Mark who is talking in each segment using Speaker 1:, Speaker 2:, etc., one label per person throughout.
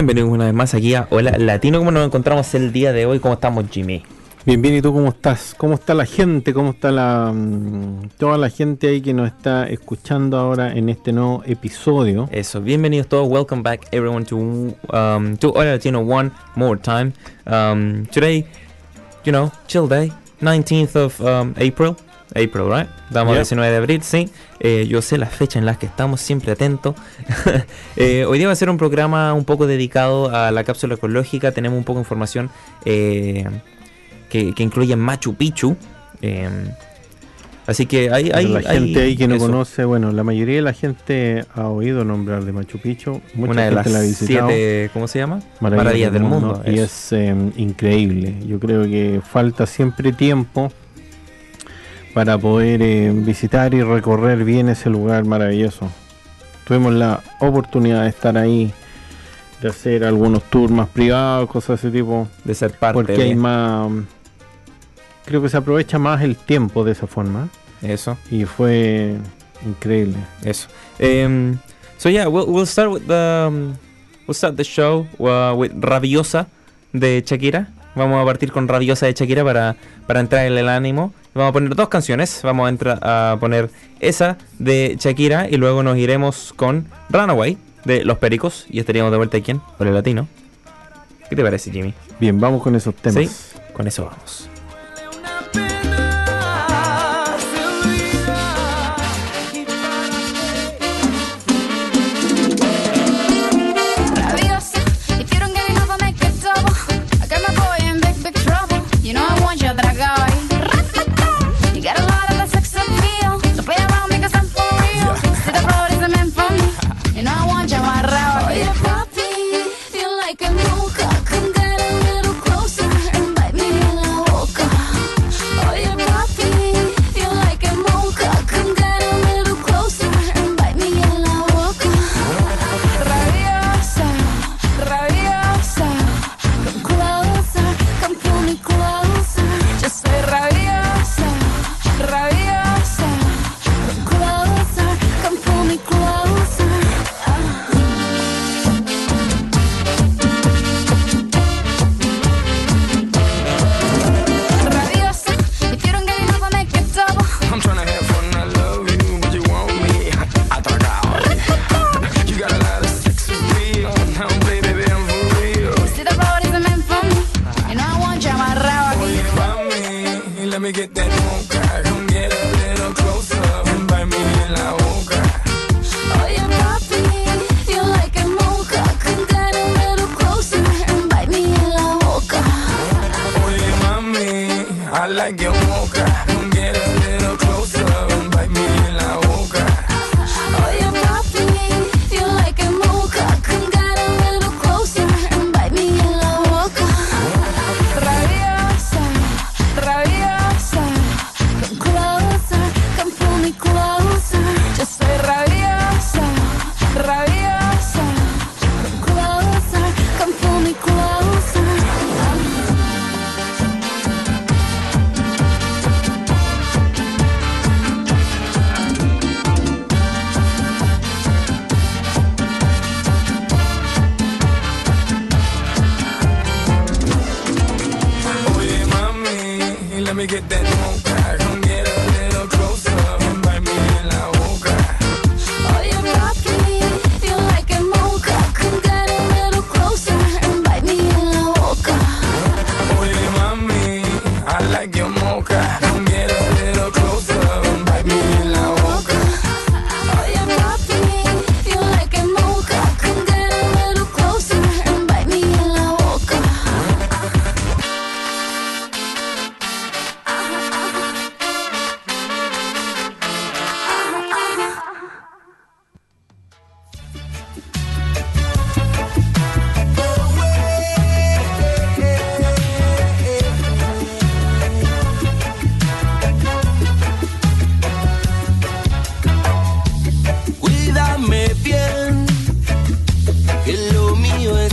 Speaker 1: Bienvenidos una vez más aquí a Hola Latino. ¿Cómo nos encontramos el día de hoy? ¿Cómo estamos, Jimmy?
Speaker 2: Bien, bien, ¿y tú cómo estás? ¿Cómo está la gente? ¿Cómo está la mm, toda la gente ahí que nos está escuchando ahora en este nuevo episodio?
Speaker 1: Eso, bienvenidos todos. Welcome back, everyone, to um, to Hola Latino one more time. Um, today, you know, chill day, 19th of um, April. April, right? Estamos el 19 de abril, sí. Eh, yo sé las fechas en las que estamos, siempre atentos. Eh, hoy día va a ser un programa un poco dedicado a la cápsula ecológica. Tenemos un poco de información eh, que, que incluye Machu Picchu. Eh, así que hay, hay,
Speaker 2: la
Speaker 1: hay
Speaker 2: gente ahí que no
Speaker 1: eso.
Speaker 2: conoce, bueno, la mayoría de la gente ha oído nombrar de Machu Picchu. Mucha
Speaker 1: una de
Speaker 2: gente
Speaker 1: las
Speaker 2: la ha visitado.
Speaker 1: siete, ¿cómo se llama? Maravillas, del mundo.
Speaker 2: Y
Speaker 1: eso.
Speaker 2: es eh, increíble. Yo creo que falta siempre tiempo para poder eh, visitar y recorrer bien ese lugar maravilloso. Tuvimos la oportunidad de estar ahí, de hacer algunos tours más privados, cosas de ese tipo.
Speaker 1: de ser parte
Speaker 2: Porque
Speaker 1: de
Speaker 2: hay más. Creo que se aprovecha más el tiempo de esa forma.
Speaker 1: eso,
Speaker 2: Y fue increíble.
Speaker 1: eso. Um, so yeah, we'll, we'll start with the um, we'll start the show uh, with Rabiosa de Shakira. Vamos a partir con Rabiosa de Shakira para, para entrar en el ánimo. Vamos a poner dos canciones. Vamos a, entrar a poner esa de Shakira y luego nos iremos con Runaway de Los Pericos y estaríamos de vuelta aquí en el Latino. ¿Qué te parece, Jimmy?
Speaker 2: Bien, vamos con esos temas.
Speaker 1: Sí. Con eso vamos.
Speaker 3: Like
Speaker 4: your
Speaker 5: you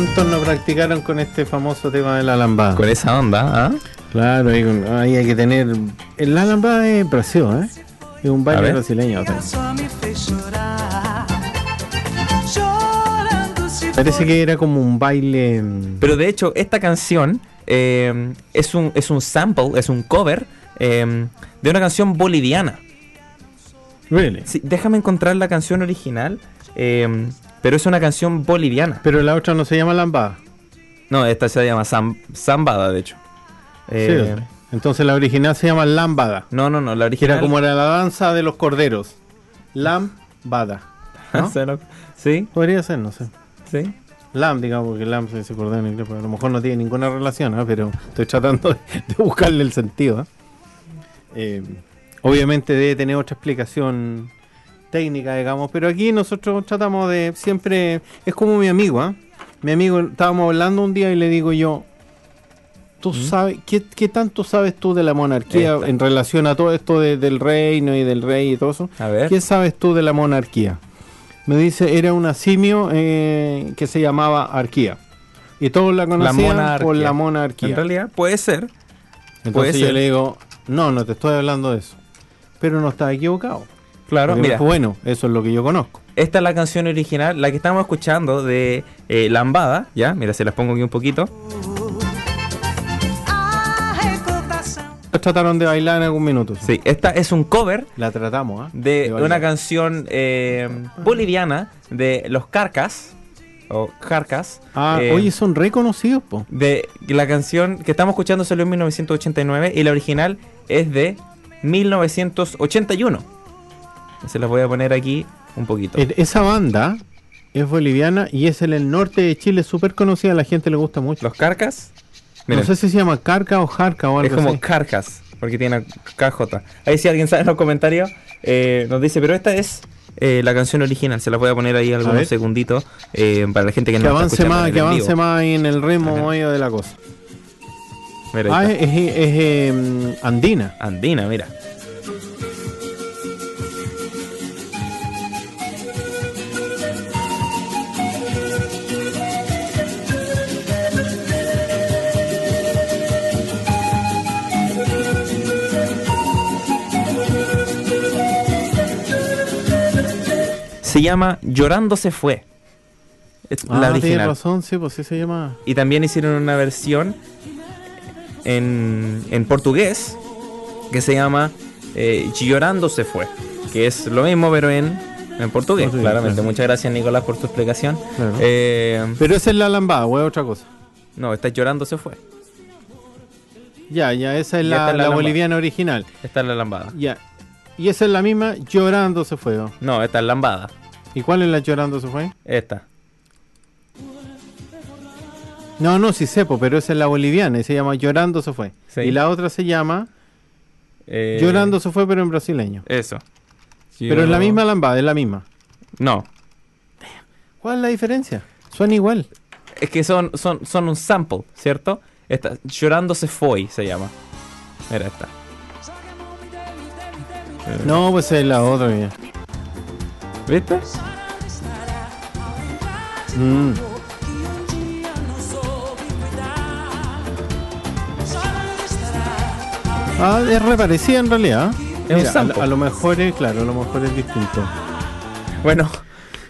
Speaker 5: ¿cuántos no practicaron con este famoso tema de la lambada?
Speaker 1: Con esa onda, ¿ah?
Speaker 5: Claro, ahí, hay que tener. La lambada es preciosa, ¿eh? Es un baile brasileño. Parece que era como un baile. mm,
Speaker 1: Pero de hecho, esta canción eh, es, un, es un sample, es un cover eh, de una canción boliviana.
Speaker 5: Really.
Speaker 1: Sí, déjame encontrar la canción original, eh, pero es una canción boliviana.
Speaker 5: Pero la otra no se llama lambada.
Speaker 1: No, esta se llama Zambada, de hecho. Eh,
Speaker 5: Sí, entonces la original se llama lambada.
Speaker 1: no, no, no, la original.
Speaker 5: era como era la danza de los corderos. Lambada. ¿no?
Speaker 1: sí,
Speaker 5: Podría ser, no sé.
Speaker 1: sí.
Speaker 5: Lamb, digamos, porque lamb se dice cordero en inglés, pero a lo mejor no tiene ninguna relación, ¿ah? pero estoy tratando de, buscarle el sentido. ¿ah? Eh, obviamente debe tener otra explicación técnica, digamos, pero aquí nosotros tratamos de siempre. Es como mi amigo, ¿ah? Mi amigo, estábamos hablando un día y le digo yo. ¿Tú sabes, qué, qué tanto sabes tú de la monarquía
Speaker 1: Esta.
Speaker 5: en relación a todo esto de- del reino y del rey y todo eso?
Speaker 1: A ver.
Speaker 5: ¿Qué sabes tú de la monarquía? Me dice, era una simio eh, que se llamaba Arquía. Y todos la conocían por la monarquía.
Speaker 1: En realidad, puede ser.
Speaker 5: Entonces
Speaker 1: puede
Speaker 5: yo
Speaker 1: ser.
Speaker 5: le digo, no, no te estoy hablando de eso. Pero no estás equivocado.
Speaker 1: Claro, mira.
Speaker 5: dijo, bueno, eso es lo que yo conozco.
Speaker 1: Esta es la canción original, la que estamos escuchando de eh, Lambada, ¿ya? Mira, se las pongo aquí un poquito.
Speaker 5: trataron de bailar en algún minuto.
Speaker 1: Sí, esta es un cover
Speaker 5: La tratamos, ¿ah?
Speaker 1: de una canción eh, boliviana de los Carcas, o Carcas.
Speaker 5: Ah,
Speaker 1: eh,
Speaker 5: oye, son reconocidos, po.
Speaker 1: de la canción que estamos escuchando salió en 1989 y la original es de 1981. Se las voy a poner aquí un poquito.
Speaker 2: Eh, Esa banda es boliviana y es en el norte de Chile, súper conocida, a la gente le gusta mucho.
Speaker 1: Los Carcas. Miren,
Speaker 2: no sé si se llama Carca o Jarca o algo
Speaker 1: es como
Speaker 2: así.
Speaker 1: Carcas, porque tiene KJ. Ahí si alguien sabe en los comentarios, eh, nos dice, pero esta es eh, la canción original. Se la voy a poner ahí algunos segunditos eh, para la gente que,
Speaker 2: que
Speaker 1: no
Speaker 2: avance más,
Speaker 1: en
Speaker 2: que avance más en el ritmo medio de la cosa.
Speaker 1: Mira,
Speaker 2: Ah, es, em, andina.
Speaker 1: Andina, mira. Se llama Llorando se fue. Es
Speaker 2: Ah,
Speaker 1: la original.
Speaker 2: razón, sí, pues sí se llama.
Speaker 1: Y también hicieron una versión en, en portugués que se llama eh, Llorando se fue. Que es lo mismo, pero en, en portugués,
Speaker 2: Portugués,
Speaker 1: claramente.
Speaker 2: claro.
Speaker 1: Muchas gracias, Nicolás, por tu explicación.
Speaker 2: Claro.
Speaker 1: Eh,
Speaker 2: Pero esa es la lambada, o es otra cosa.
Speaker 1: no, está Llorando se fue.
Speaker 2: Ya, ya, esa es la,
Speaker 1: la
Speaker 2: boliviana original.
Speaker 1: Esta es la lambada.
Speaker 2: Ya. Y esa es la misma, llorando se fue.
Speaker 1: No, esta es lambada.
Speaker 2: ¿Y cuál es la llorando se fue?
Speaker 1: Esta.
Speaker 2: No, no, sí sepo, pero esa es la boliviana y se llama Llorando se fue.
Speaker 1: Sí.
Speaker 2: Y la otra se llama
Speaker 1: eh,
Speaker 2: Llorando se fue, pero en brasileño.
Speaker 1: Eso.
Speaker 2: Pero es la misma lambada, es la misma.
Speaker 1: No.
Speaker 2: ¿Cuál es la diferencia? Suena igual.
Speaker 1: Es que son, son, son un sample, ¿cierto? Esta, Llorando se fue, se llama. Mira esta.
Speaker 2: No, pues es la otra. ya.
Speaker 1: ¿Viste?
Speaker 2: Mm. Ah, es reparecida en realidad.
Speaker 1: Es un
Speaker 2: Mira, a, lo mejor es, claro, a lo mejor es distinto.
Speaker 1: Bueno,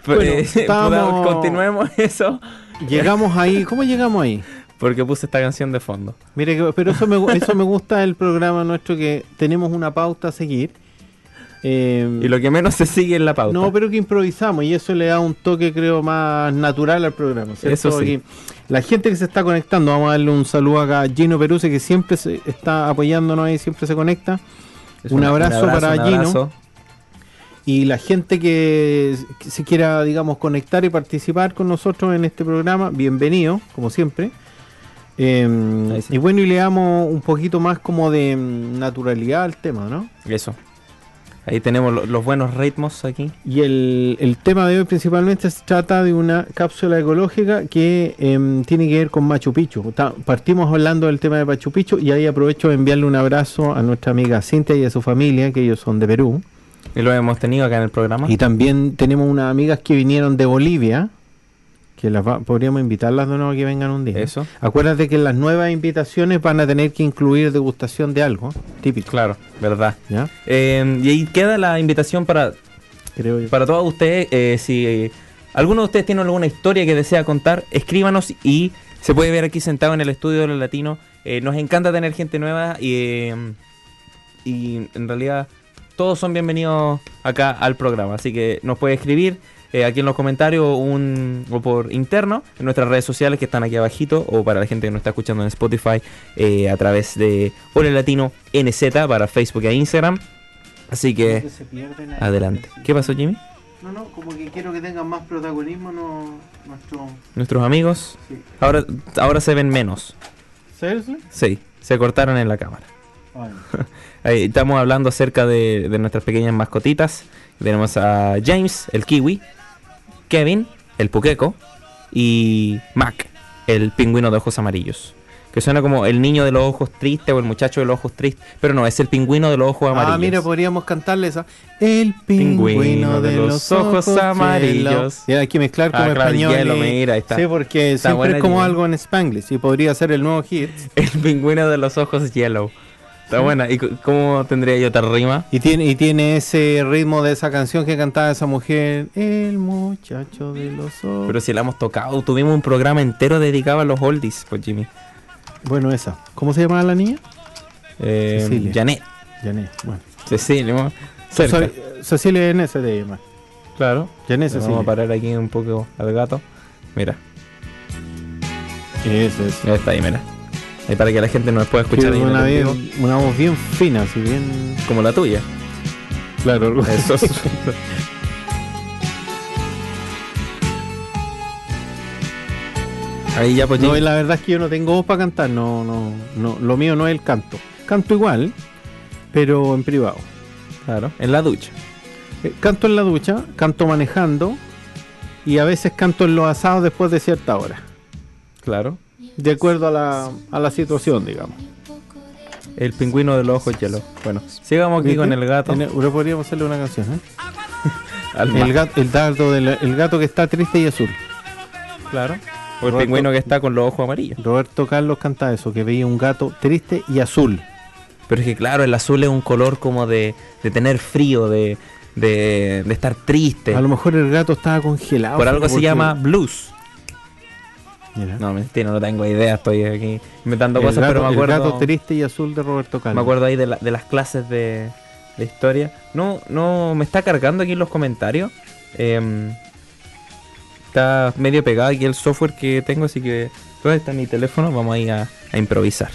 Speaker 2: Bueno,
Speaker 1: eh, continuemos eso.
Speaker 2: Llegamos ahí, ¿cómo llegamos ahí?
Speaker 1: Porque puse esta canción de fondo.
Speaker 2: Mire, pero eso me, eso me gusta del programa nuestro que tenemos una pauta a seguir. Eh,
Speaker 1: Y lo que menos se sigue en la pauta.
Speaker 2: no, pero que improvisamos y eso le da un toque, creo, más natural al programa. ¿cierto?
Speaker 1: Eso sí.
Speaker 2: La gente que se está conectando, vamos a darle un saludo acá a Gino Peruse, que siempre se está apoyándonos ahí, siempre se conecta.
Speaker 1: Es
Speaker 2: un abrazo para
Speaker 1: un
Speaker 2: Gino.
Speaker 1: abrazo.
Speaker 2: Y la gente que se quiera, digamos, conectar y participar con nosotros en este programa, bienvenido, como siempre. Eh,
Speaker 1: sí.
Speaker 2: Y bueno, y le damos un poquito más como de mm, naturalidad al tema, ¿no?
Speaker 1: Eso. Ahí tenemos lo- los buenos ritmos aquí.
Speaker 2: Y el, el tema de hoy principalmente se trata de una cápsula ecológica que em, tiene que ver con Machu Picchu. Partimos hablando del tema de Machu Picchu y ahí aprovecho de enviarle un abrazo a nuestra amiga Cintia y a su familia, que ellos son de Perú.
Speaker 1: Y lo hemos tenido acá en el programa.
Speaker 2: Y también tenemos unas amigas que vinieron de Bolivia, que las va- podríamos invitarlas de nuevo a que vengan un día.
Speaker 1: Eso.
Speaker 2: Acuérdate que las nuevas invitaciones van a tener que incluir degustación de algo, típico,
Speaker 1: Claro, verdad.
Speaker 2: ¿ya?
Speaker 1: Eh, y ahí queda la invitación para,
Speaker 2: Creo yo.
Speaker 1: para todos ustedes. eh, si alguno de ustedes tiene alguna historia que desea contar, escríbanos y se puede ver aquí sentado en el estudio de los latinos. Eh, nos encanta tener gente nueva y, eh, y en realidad todos son bienvenidos acá al programa. Así que nos puede escribir eh, aquí en los comentarios un, o por interno en nuestras redes sociales que están aquí abajito o para la gente que nos está escuchando en Spotify eh, a través de Ole Latino NZ para Facebook e Instagram. Así que adelante. ¿Qué pasó Jimmy?
Speaker 2: No, no, como que quiero que tengan más protagonismo no, nuestro...
Speaker 1: Nuestros amigos
Speaker 2: Sí.
Speaker 1: ahora, ahora se ven menos.
Speaker 2: ¿Seriously?
Speaker 1: Sí, se cortaron en la cámara. Ahí estamos hablando acerca de, de nuestras pequeñas mascotitas. Tenemos a James, el kiwi, Kevin, el puqueco, y Mac, el pingüino de ojos amarillos. Que suena como el niño de los ojos tristes o el muchacho de los ojos tristes, pero no, es el pingüino de los ojos amarillos.
Speaker 2: Ah, mira, podríamos cantarle esa. El pingüino, de, los ojos amarillos. Y hay que mezclar como
Speaker 1: Ah, claro,
Speaker 2: español.
Speaker 1: hielo, mira, ahí está.
Speaker 2: Sí, porque
Speaker 1: Está
Speaker 2: siempre es como
Speaker 1: idea.
Speaker 2: algo en Spanglish y podría ser el nuevo hit.
Speaker 1: El pingüino de los ojos yellow. Está buena. ¿Y cómo tendría yo otra rima?
Speaker 2: Y tiene, y tiene ese ritmo de esa canción que cantaba esa mujer. El muchacho de los ojos.
Speaker 1: Pero si la hemos tocado, tuvimos un programa entero dedicado a los oldies, pues Jimmy.
Speaker 2: Bueno, esa. ¿Cómo se llamaba la niña?
Speaker 1: Eh,
Speaker 2: Cecilia.
Speaker 1: Janet.
Speaker 2: Janet. Bueno.
Speaker 1: Cecilia,
Speaker 2: Cecilia N se te llama.
Speaker 1: Claro.
Speaker 2: Janet
Speaker 1: Le Vamos
Speaker 2: Cecilia.
Speaker 1: a parar aquí un poco al gato. Mira,
Speaker 2: Eso es.
Speaker 1: ya está ahí, mira. Y para que la gente nos pueda escuchar
Speaker 2: Sí, una,
Speaker 1: vivo,
Speaker 2: una voz bien fina, así bien.
Speaker 1: como la tuya.
Speaker 2: Claro,
Speaker 1: Eso es- Ahí ya pues
Speaker 2: No, y la verdad es que yo no tengo voz para cantar, no, no, no, lo mío no es el canto. Canto igual, pero en privado.
Speaker 1: Claro, en la ducha.
Speaker 2: Eh, Canto en la ducha, canto manejando y a veces canto en los asados después de cierta hora.
Speaker 1: Claro.
Speaker 2: De acuerdo a la, a la situación, digamos.
Speaker 1: El pingüino de los ojos hielo. Bueno, sigamos aquí con el gato.
Speaker 2: El- podríamos hacerle una canción, ¿eh? El gato, el, dardo del- el gato que está triste y azul.
Speaker 1: Claro. O el
Speaker 2: Roberto-
Speaker 1: pingüino que está con los ojos amarillos.
Speaker 2: Roberto Carlos canta eso, que veía un gato triste y azul.
Speaker 1: Pero es que claro, el azul es un color como de, de tener frío, de, de, de estar triste.
Speaker 2: A lo mejor el gato estaba congelado.
Speaker 1: Por algo se llama blues.
Speaker 2: Mira.
Speaker 1: No, mentira, no tengo idea, estoy aquí inventando
Speaker 2: el,
Speaker 1: cosas,
Speaker 2: gato,
Speaker 1: pero me
Speaker 2: el
Speaker 1: acuerdo,
Speaker 2: gato triste y azul de Roberto Carlos.
Speaker 1: me acuerdo ahí de, la- de las clases de, de historia. No, no, me está cargando aquí en los comentarios. Em, está medio pegado aquí el software que tengo, así que ¿dónde está mi teléfono? Vamos ahí a, a improvisar.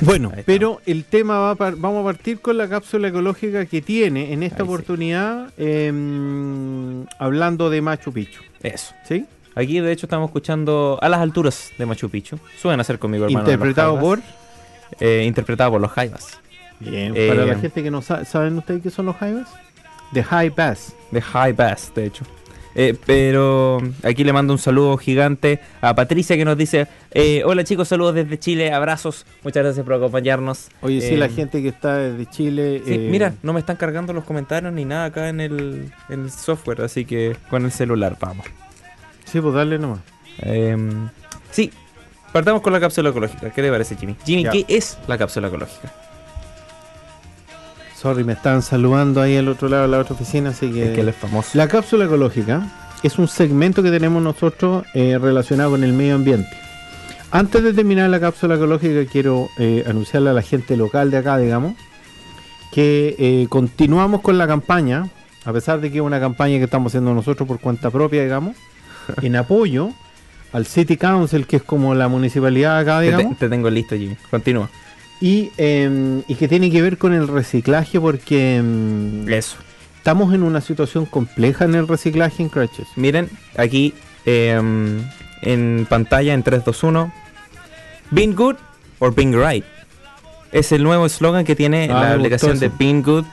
Speaker 2: Bueno, pero el tema va a par- vamos a partir con la cápsula ecológica que tiene en esta
Speaker 1: Ahí sí.
Speaker 2: oportunidad em, hablando de Machu Picchu.
Speaker 1: Eso.
Speaker 2: ¿Sí?
Speaker 1: Aquí de hecho estamos escuchando a las alturas de Machu Picchu. Suelen hacer conmigo, hermano.
Speaker 2: Interpretado por...
Speaker 1: Eh, interpretado por los Jaivas.
Speaker 2: Bien,
Speaker 1: Eh,
Speaker 2: para la gente que no sabe, ¿saben ustedes qué son los Jaivas? The High Pass.
Speaker 1: De High Bass, de hecho. Eh, pero aquí le mando un saludo gigante a Patricia que nos dice, eh, hola chicos, saludos desde Chile, abrazos, muchas gracias por acompañarnos.
Speaker 2: Oye, sí,
Speaker 1: Eh,
Speaker 2: la gente que está desde Chile...
Speaker 1: Sí,
Speaker 2: eh,
Speaker 1: mira, no me están cargando los comentarios ni nada acá en el, en el software, así que con el celular vamos.
Speaker 2: Sí, pues dale nomás.
Speaker 1: Em, sí, partamos con la cápsula ecológica. ¿Qué le parece, Jimmy? Jimmy,
Speaker 2: Ya.
Speaker 1: ¿qué es la cápsula ecológica?
Speaker 2: Sorry, me estaban saludando ahí al otro lado de la otra oficina, así que...
Speaker 1: Es que él es famoso.
Speaker 2: La cápsula ecológica es un segmento que tenemos nosotros eh, relacionado con el medio ambiente. Antes de terminar la cápsula ecológica, quiero eh, anunciarle a la gente local de acá, digamos, que eh, continuamos con la campaña, a pesar de que es una campaña que estamos haciendo nosotros por cuenta propia, digamos, en apoyo al City Council, que es como la municipalidad acá,
Speaker 1: te-
Speaker 2: digamos,
Speaker 1: te tengo listo, Jimmy. Continúa.
Speaker 2: y, eh, y que tiene que ver con el reciclaje porque mm,
Speaker 1: Eso.
Speaker 2: estamos en una situación compleja en el reciclaje en Crutches.
Speaker 1: Miren, aquí em, en pantalla en 3, 2, 1. Being good or being right. Es el nuevo eslogan que tiene
Speaker 2: Ah,
Speaker 1: la aplicación de. Being Good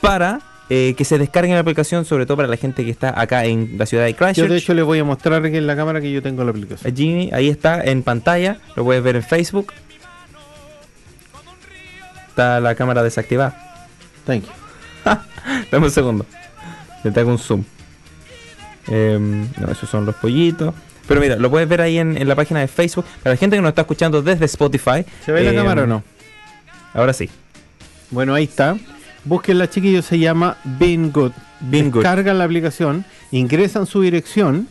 Speaker 1: para eh, que se descarguen la aplicación, sobre todo para la gente que está acá en la ciudad de
Speaker 2: Yo
Speaker 1: Christchurch.
Speaker 2: de hecho les voy a mostrar aquí en la cámara que yo tengo la aplicación.
Speaker 1: Eh, Jimmy, ahí está en pantalla, lo puedes ver en Facebook. Está la cámara desactivada.
Speaker 2: Thank you.
Speaker 1: Dame un segundo. Le hago un zoom. Em, no, esos son los pollitos. Pero mira, lo puedes ver ahí en, en la página de Facebook. Para la gente que nos está escuchando desde Spotify.
Speaker 2: ¿Se ve la
Speaker 1: em,
Speaker 2: cámara o no?
Speaker 1: Ahora sí.
Speaker 2: Bueno, ahí está. Búsquenla, chiquillos, se llama Bean Good.
Speaker 1: Bean Good.
Speaker 2: Descargan la aplicación, ingresan su dirección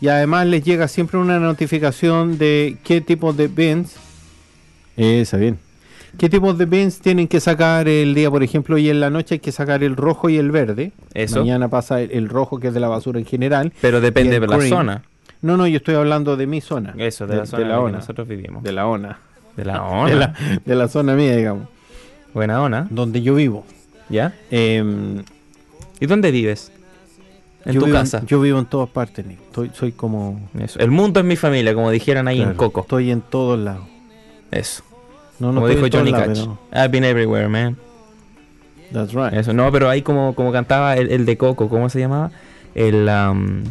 Speaker 2: y además les llega siempre una notificación de qué tipo de bins. Esa, bien. ¿Qué tipos de bins tienen que sacar el día, por ejemplo, y en la noche hay que sacar el rojo y el verde?
Speaker 1: Eso.
Speaker 2: Mañana pasa el, el rojo, que es de la basura en general.
Speaker 1: Pero depende de la
Speaker 2: green.
Speaker 1: zona.
Speaker 2: No, no, yo estoy hablando de mi zona.
Speaker 1: Eso, de, la zona
Speaker 2: de la
Speaker 1: en la que
Speaker 2: ONA.
Speaker 1: nosotros vivimos.
Speaker 2: De la ONA.
Speaker 1: De la
Speaker 2: De
Speaker 1: ONA.
Speaker 2: la, de la zona mía, digamos.
Speaker 1: Buena ONA.
Speaker 2: Donde yo vivo.
Speaker 1: ¿Ya?
Speaker 2: Em,
Speaker 1: ¿Y dónde vives? En
Speaker 2: yo
Speaker 1: tu
Speaker 2: vivo
Speaker 1: casa.
Speaker 2: yo vivo en todas partes, Nick. Estoy, soy como.
Speaker 1: Eso. El mundo es mi familia, como dijeran ahí en
Speaker 2: claro,
Speaker 1: Coco.
Speaker 2: Estoy en todos lados.
Speaker 1: Eso.
Speaker 2: No, no
Speaker 1: como dijo
Speaker 2: en
Speaker 1: Johnny Cash. I've been everywhere, man.
Speaker 2: That's right.
Speaker 1: Eso, no, pero ahí como, como cantaba el, el de Coco, ¿cómo se llamaba? El, am,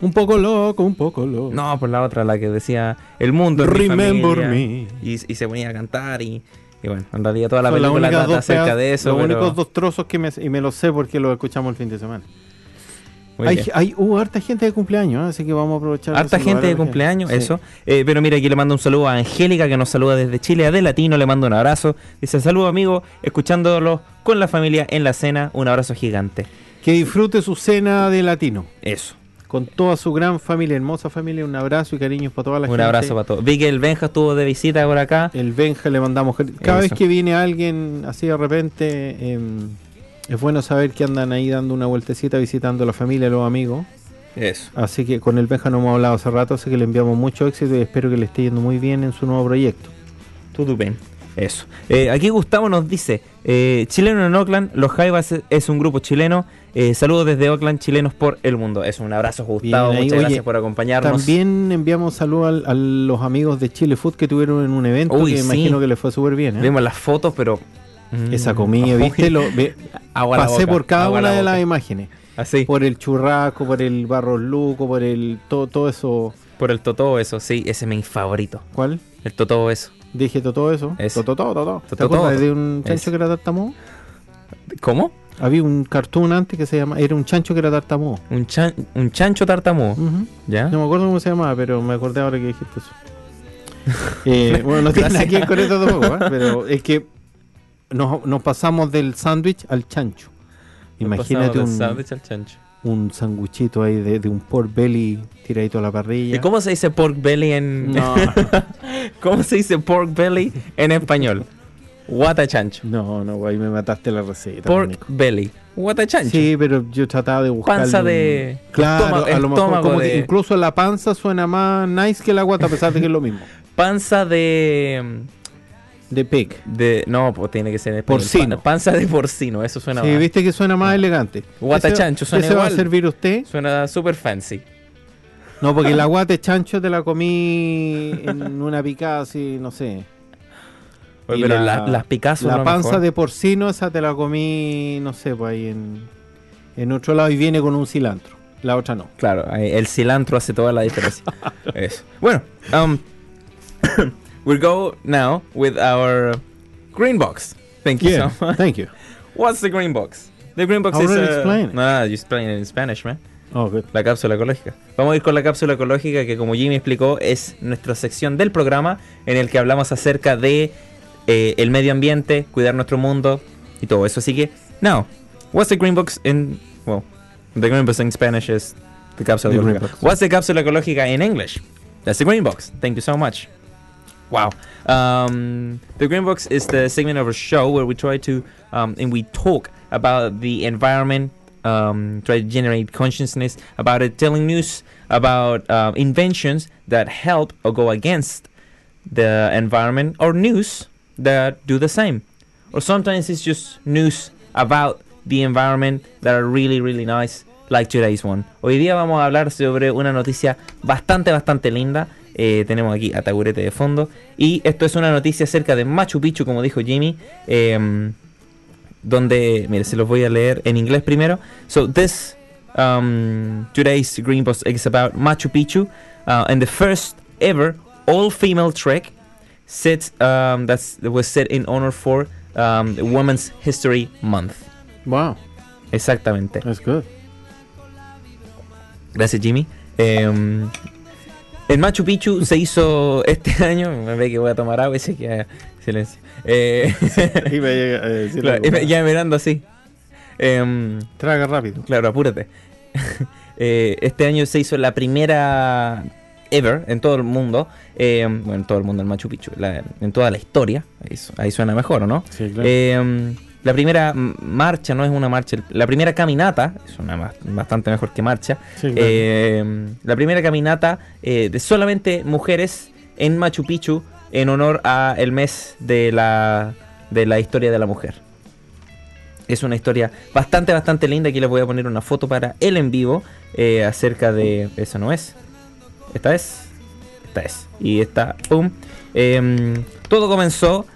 Speaker 2: Un poco loco, un poco loco.
Speaker 1: no, por la otra, la que decía, el mundo es mi
Speaker 2: Remember
Speaker 1: familia",
Speaker 2: me.
Speaker 1: Y, y se ponía a cantar y, y bueno, en realidad toda la
Speaker 2: Son
Speaker 1: película trata acerca
Speaker 2: pedazos-
Speaker 1: de eso,
Speaker 2: Los
Speaker 1: pero
Speaker 2: únicos dos trozos que me. Y me lo sé porque lo escuchamos el fin de semana.
Speaker 1: muy
Speaker 2: Hay,
Speaker 1: bien.
Speaker 2: hay, hubo harta gente de cumpleaños, ¿eh? así que vamos a aprovechar.
Speaker 1: Harta gente de cumpleaños,
Speaker 2: Sí.
Speaker 1: eso. Eh, pero mira, aquí le mando un saludo a Angélica que nos saluda desde Chile, a De Latino le mando un abrazo. Dice, saludo amigo, escuchándolo con la familia en la cena, un abrazo gigante.
Speaker 2: Que disfrute su cena de latino.
Speaker 1: Eso.
Speaker 2: Con toda su gran familia, hermosa familia. Un abrazo y cariños para toda la
Speaker 1: Un
Speaker 2: gente.
Speaker 1: abrazo para todos. Vi que el Benja estuvo de visita por acá.
Speaker 2: El Benja le mandamos. Cada
Speaker 1: Eso.
Speaker 2: vez que viene alguien así de repente, em, es bueno saber que andan ahí dando una vueltecita visitando a la familia, a los amigos.
Speaker 1: Eso.
Speaker 2: Así que con el Benja no hemos hablado hace rato, así que le enviamos mucho éxito y espero que le esté yendo muy bien en su nuevo proyecto.
Speaker 1: Todo bien. Eso. Eh, aquí Gustavo nos dice, eh, chileno en Oakland, Los Jaivas es- un grupo chileno. Eh, saludos desde Oakland, chilenos por el mundo. Es un abrazo, Gustavo.
Speaker 2: Bien ahí.
Speaker 1: Muchas
Speaker 2: Oye,
Speaker 1: gracias por acompañarnos.
Speaker 2: También enviamos saludos al- a, los amigos de Chile Food que tuvieron en un evento
Speaker 1: Uy,
Speaker 2: que
Speaker 1: sí.
Speaker 2: imagino que les fue súper bien. ¿eh?
Speaker 1: Vimos las fotos, pero... mm,
Speaker 2: Esa comida, ¿viste? Lo, ve- pasé
Speaker 1: boca,
Speaker 2: por cada una
Speaker 1: la
Speaker 2: de las imágenes.
Speaker 1: Así, por,
Speaker 2: Por el churrasco, por el barro luco, por el todo, todo eso.
Speaker 1: el totó, eso. Sí, ese es mi favorito.
Speaker 2: ¿Cuál?
Speaker 1: El totó, eso.
Speaker 2: Dije todo eso. Todo, todo. ¿Te
Speaker 1: Totó,
Speaker 2: acuerdas de un chancho que era tartamudo?
Speaker 1: ¿Cómo?
Speaker 2: Había un cartoon antes que se llama. Era un chancho que era tartamudo.
Speaker 1: Un, chan- un chancho tartamudo. ¿Ya?
Speaker 2: No me acuerdo cómo se llamaba, pero me acordé ahora que dijiste eso. Eh, bueno, no tiene nada que ver con eso tampoco, ¿eh? pero es que nos, nos pasamos del sándwich al chancho. Imagínate
Speaker 1: Pasamos del
Speaker 2: un,
Speaker 1: sándwich al chancho.
Speaker 2: Un sanguchito ahí de, de un pork belly tiradito a la parrilla.
Speaker 1: ¿Y cómo se dice pork belly en...
Speaker 2: No,
Speaker 1: ¿Cómo se dice pork belly en español? Guata chancho.
Speaker 2: no, no, güey, me mataste la receta.
Speaker 1: Pork
Speaker 2: Nico.
Speaker 1: belly. Guata chancho.
Speaker 2: Sí, pero yo trataba de buscar.
Speaker 1: Panza de-
Speaker 2: Claro,
Speaker 1: estómago-
Speaker 2: a lo mejor que incluso la panza suena más nice que la guata, a pesar de que es lo mismo.
Speaker 1: Panza de...
Speaker 2: De pig.
Speaker 1: de no, pues tiene que ser en español.
Speaker 2: Porcino.
Speaker 1: Pan- panza de porcino, eso suena
Speaker 2: Sí,
Speaker 1: más.
Speaker 2: viste que suena más elegante.
Speaker 1: Guata
Speaker 2: ¿Ese-
Speaker 1: chancho, suena
Speaker 2: ¿ese va a
Speaker 1: igual.
Speaker 2: servir usted?
Speaker 1: Suena súper fancy.
Speaker 2: No, porque la guata chancho te la comí en una picada así, no sé.
Speaker 1: Oye,
Speaker 2: Y
Speaker 1: pero
Speaker 2: la-
Speaker 1: la- las picas son
Speaker 2: La panza
Speaker 1: mejor.
Speaker 2: de porcino, esa te la comí, no sé, pues ahí en, en otro lado y viene con un cilantro. La otra no.
Speaker 1: Claro, el cilantro hace toda la diferencia. Eso. Bueno, um, we'll go now with our green box. Thank you
Speaker 2: Yeah,
Speaker 1: so much.
Speaker 2: thank you.
Speaker 1: What's the green box? The green box
Speaker 2: I
Speaker 1: is uh,
Speaker 2: explained it.
Speaker 1: no, no, you explain it in Spanish, man.
Speaker 2: Oh, good.
Speaker 1: La cápsula ecológica. Vamos a ir con la cápsula ecológica que como Jimmy explicó es nuestra sección del programa en el que hablamos acerca de eh, el medio ambiente, cuidar nuestro mundo y todo eso. Así que, now, what's the green box in well, the green box in Spanish is the cápsula ecológica. What's the cápsula ecológica in English? That's the green box. Thank you so much. Wow. Um, the Green Box is the segment of our show where we try to um, and we talk about the environment, um, try to generate consciousness about it, telling news about uh, inventions that help or go against the environment, or news that do the same. Or sometimes it's just news about the environment that are really, really nice, like today's one. Hoy día vamos a hablar sobre una noticia bastante, bastante linda. Eh, tenemos aquí a Taburete de fondo. Y esto es una noticia acerca de Machu Picchu, como dijo Jimmy. em, donde, mire, se los voy a leer en inglés primero. So, this um, today's Green Post is about Machu Picchu uh, and the first ever all-female trek set um, that's, that was set in honor for um, the Women's History Month.
Speaker 2: Wow,
Speaker 1: Exactamente.
Speaker 2: that's good.
Speaker 1: Gracias, Jimmy. Em, en Machu Picchu se hizo este año. Me ve que voy a tomar agua y se queda silencio. Eh,
Speaker 2: Iba a llegar a decir
Speaker 1: claro,
Speaker 2: algo
Speaker 1: y me- ya mirando así. Em,
Speaker 2: Traga rápido.
Speaker 1: Claro, apúrate. Eh, este año se hizo la primera ever en todo el mundo, eh, bueno, en todo el mundo en Machu Picchu, la- en toda la historia, ahí, su- ahí suena mejor, ¿o no?
Speaker 2: Sí, claro.
Speaker 1: Eh, la primera marcha, no es una marcha, la primera caminata, es una más- bastante mejor que marcha,
Speaker 2: Sí, claro.
Speaker 1: eh, la primera caminata eh, de solamente mujeres en Machu Picchu en honor a el mes de la, de la historia de la mujer. Es una historia bastante, bastante linda. Aquí les voy a poner una foto para el en vivo eh, acerca de... Eso no es. Esta es. Esta es. Y esta, pum. Em, todo comenzó...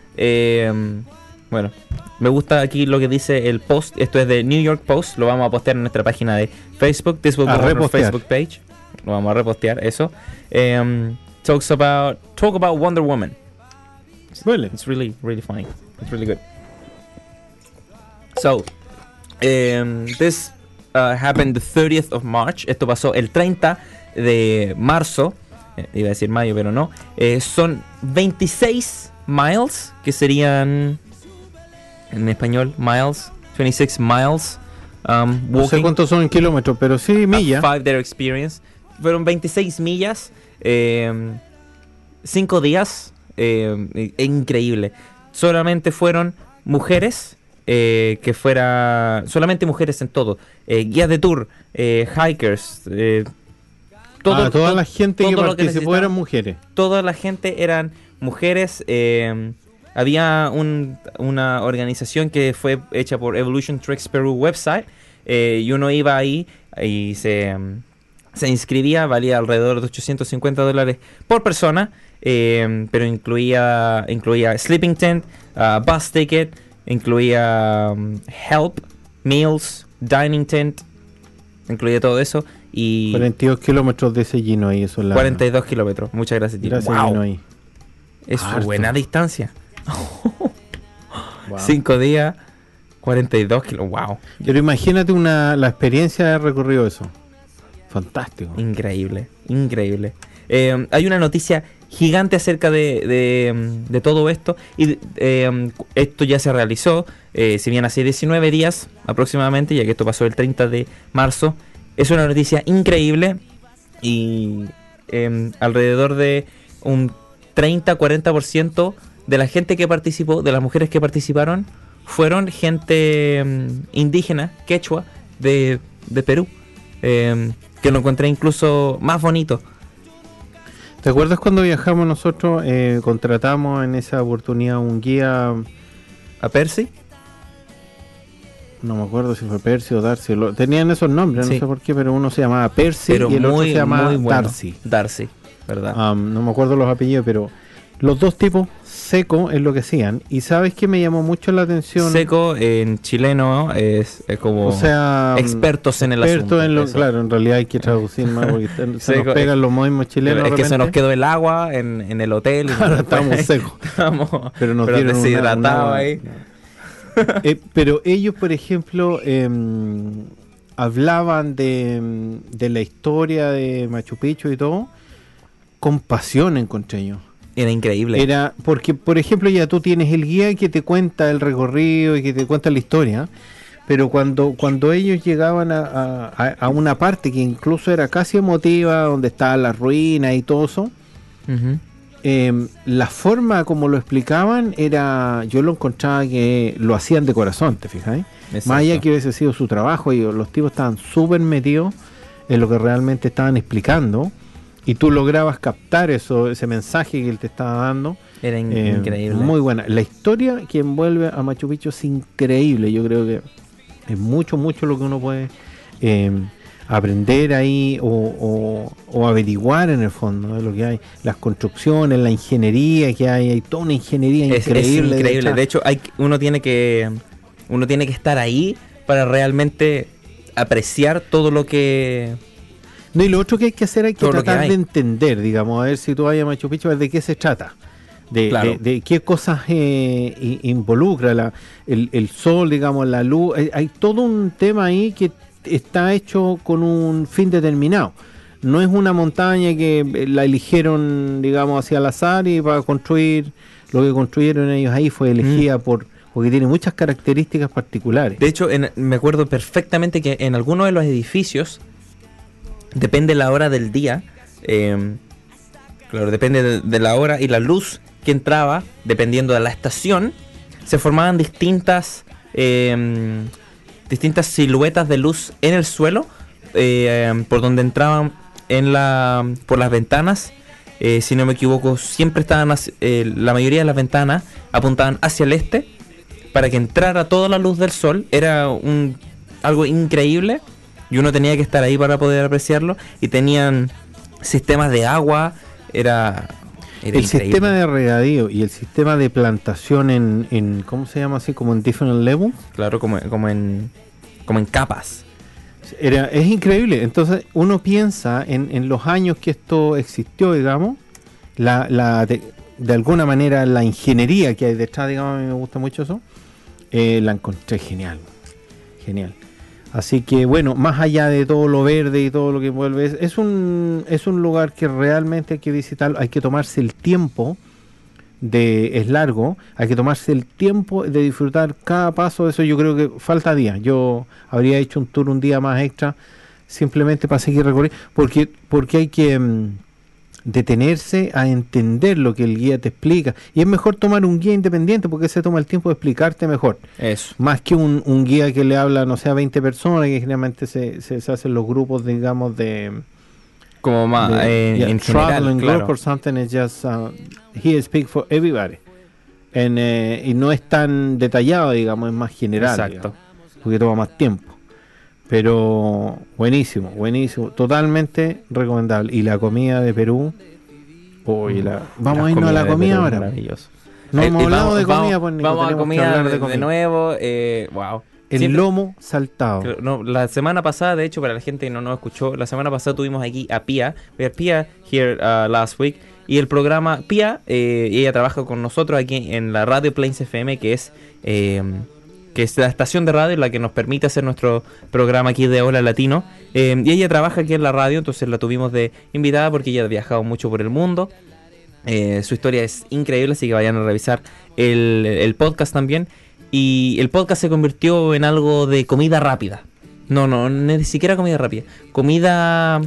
Speaker 1: bueno, me gusta aquí lo que dice el post. Esto es de New York Post. Lo vamos a postear en nuestra página de Facebook. This will on
Speaker 2: repostear.
Speaker 1: Facebook page. Lo vamos a repostear, eso. Em, talks about... Talk about Wonder Woman.
Speaker 2: Huele.
Speaker 1: It's really, really funny. It's really good. So, um, this uh, happened the 30th of March. Esto pasó el 30 de marzo. Eh, iba a decir mayo, pero no. Eh, son 26 miles, que serían en español, miles. 26 miles. Um,
Speaker 2: No sé cuántos son en kilómetros, pero sí, milla.
Speaker 1: a five day experience. Fueron 26 millas, 5 días, eh, e- increíble. Solamente fueron mujeres eh, que fuera solamente mujeres en todo. Eh, guías de tour, eh, hikers, eh,
Speaker 2: Ah, toda
Speaker 1: to-
Speaker 2: la gente que
Speaker 1: todo
Speaker 2: participó eran mujeres.
Speaker 1: toda la gente eran mujeres. eh, había un- una organización que fue hecha por Evolution Tricks Peru website eh, y uno iba ahí y se, mm, se inscribía, valía alrededor de 850 dólares por persona, eh, pero incluía, incluía sleeping tent, ah, bus ticket, incluía mm, help, meals, dining tent, incluía todo eso y
Speaker 2: 42 kilómetros de ese Gino ahí, eso es la...
Speaker 1: 42 kilómetros. Muchas gracias, Wow.
Speaker 2: Gino ahí.
Speaker 1: Es
Speaker 2: Harto.
Speaker 1: buena distancia.
Speaker 2: Wow.
Speaker 1: Cinco días, 42 kilos. Wow.
Speaker 2: Pero imagínate una, la experiencia de haber recorrido eso. Fantástico.
Speaker 1: Increíble, increíble. Eh, hay una noticia gigante acerca de, de, de todo esto. Y eh, esto ya se realizó, eh, si bien hace 19 días aproximadamente, ya que esto pasó el 30 de marzo. Es una noticia increíble y eh, alrededor de un 30-40% de la gente que participó, de las mujeres que participaron, fueron gente mm, indígena, quechua, de, de Perú. eh, que lo encontré incluso más bonito.
Speaker 2: ¿Te acuerdas cuando viajamos nosotros? eh, contratamos en esa oportunidad un guía,
Speaker 1: ¿A Percy?
Speaker 2: no me acuerdo si fue Percy o Darcy. lo- tenían esos nombres,
Speaker 1: Sí.
Speaker 2: no sé por qué, pero uno se llamaba Percy
Speaker 1: pero
Speaker 2: y el otro
Speaker 1: muy,
Speaker 2: se llamaba
Speaker 1: bueno.
Speaker 2: Darcy.
Speaker 1: Darcy, ¿verdad?
Speaker 2: No me acuerdo los apellidos, pero los dos tipos seco es lo que hacían. Y sabes que me llamó mucho la atención.
Speaker 1: Seco en chileno es, es como
Speaker 2: o sea,
Speaker 1: expertos en el asunto.
Speaker 2: en lo,
Speaker 1: eso.
Speaker 2: claro, en realidad hay que traducir más porque se nos pegan los modismos chilenos.
Speaker 1: es que se nos quedó el agua en, en el hotel.
Speaker 2: Claro, estábamos secos.
Speaker 1: estábamos
Speaker 2: Pero nos
Speaker 1: pero
Speaker 2: dieron una-
Speaker 1: deshidratados
Speaker 2: una-
Speaker 1: ahí.
Speaker 2: Eh, pero ellos, por ejemplo, em, hablaban de, em, de la historia de Machu Picchu y todo con pasión, encontré yo.
Speaker 1: Era increíble.
Speaker 2: Era porque, por ejemplo, ya tú tienes el guía que te cuenta el recorrido y que te cuenta la historia, pero cuando, cuando ellos llegaban a, a- una parte que incluso era casi emotiva, donde estaban las ruinas y todo eso, eh, la forma como lo explicaban era, yo lo encontraba que lo hacían de corazón, ¿te fijas? Más allá que hubiese sido su trabajo y los tipos estaban súper metidos en lo que realmente estaban explicando y tú lograbas captar eso, ese mensaje que él te estaba dando.
Speaker 1: Era in-
Speaker 2: Eh,
Speaker 1: increíble.
Speaker 2: Muy buena. La historia que envuelve a Machu Picchu es increíble. Yo creo que es mucho, mucho lo que uno puede eh, aprender ahí o, o- o averiguar en el fondo de lo que hay. Las construcciones, la ingeniería que hay. Hay toda una ingeniería
Speaker 1: Es, es
Speaker 2: increíble.
Speaker 1: increíble. De hecho, hay, uno tiene que uno tiene que estar ahí para realmente apreciar todo lo que
Speaker 2: No, y lo otro que hay que hacer hay que
Speaker 1: Todo
Speaker 2: tratar
Speaker 1: hay.
Speaker 2: de entender, digamos, a ver si tú vas a Machu Picchu, de qué se trata. De,
Speaker 1: Claro.
Speaker 2: de- de qué cosas eh, involucra la, el, el sol, digamos, la luz. Hay, hay todo un tema ahí que está hecho con un fin determinado. No es una montaña que eh, la eligieron, digamos, hacia al azar y para construir lo que construyeron ellos ahí fue elegida por porque tiene muchas características particulares.
Speaker 1: Mm. De hecho, en- me acuerdo perfectamente que en algunos de los edificios, depende la hora del día, eh, claro, depende de, la hora y la luz que entraba, dependiendo de la estación, se formaban distintas, eh, distintas siluetas de luz en el suelo, eh, por donde entraban en la, por las ventanas. eh, si no me equivoco, siempre estaban, eh, la mayoría de las ventanas apuntaban hacia el este para que entrara toda la luz del sol era un algo increíble y uno tenía que estar ahí para poder apreciarlo y tenían sistemas de agua era, era
Speaker 2: el
Speaker 1: increíble.
Speaker 2: sistema de regadío y el sistema de plantación en, en ¿cómo se llama así? Como en different levels.
Speaker 1: claro como, como en como en capas
Speaker 2: Era, es increíble. Entonces uno piensa en, en los años que esto existió, digamos, la, la de, de alguna manera la ingeniería que hay detrás, digamos, a mí me gusta mucho eso, eh, la encontré genial. Genial. Así que bueno, más allá de todo lo verde y todo lo que envuelve, es, un, es un lugar que realmente hay que visitar, hay que tomarse el tiempo de es largo, hay que tomarse el tiempo de disfrutar cada paso de eso. Yo creo que falta días. Yo habría hecho un tour un día más extra simplemente para seguir recorriendo, porque porque hay que mm, detenerse a entender lo que el guía te explica. Y es mejor tomar un guía independiente porque se toma el tiempo de explicarte mejor.
Speaker 1: Eso.
Speaker 2: Más que un, un guía que le habla, no sé, a 20 personas, que generalmente se, se, se hacen los grupos, digamos, de...
Speaker 1: Como más
Speaker 2: de-
Speaker 1: eh,
Speaker 2: yeah,
Speaker 1: en general, claro.
Speaker 2: or something is just uh, he speak for everybody En, eh, y no es tan detallado digamos es más general
Speaker 1: Exacto.
Speaker 2: digamos, porque toma más tiempo pero buenísimo buenísimo totalmente recomendable y la comida de Perú la- vamos a irnos a la
Speaker 1: de
Speaker 2: comida ahora
Speaker 1: maravilloso.
Speaker 2: no
Speaker 1: Eh,
Speaker 2: hemos hablado de comida
Speaker 1: vamos-
Speaker 2: pues Nico,
Speaker 1: vamos a comida de,
Speaker 2: de comida.
Speaker 1: nuevo. Eh, wow.
Speaker 2: el
Speaker 1: Siempre-
Speaker 2: lomo saltado
Speaker 1: No, la semana pasada, de hecho, para la gente que no nos escuchó, la semana pasada tuvimos aquí a Pia. We had Pia here uh, last week. Y el programa Pia, eh, ella trabaja con nosotros aquí en la radio Plains FM, que es eh, que es la estación de radio la que nos permite hacer nuestro programa aquí de Hola Latino. Eh, y ella trabaja aquí en la radio, entonces la tuvimos de invitada porque ella ha viajado mucho por el mundo. Eh, su historia es increíble, así que vayan a revisar el, podcast también. Y el podcast se convirtió en algo de comida rápida. No, no, ni siquiera comida rápida. Comida...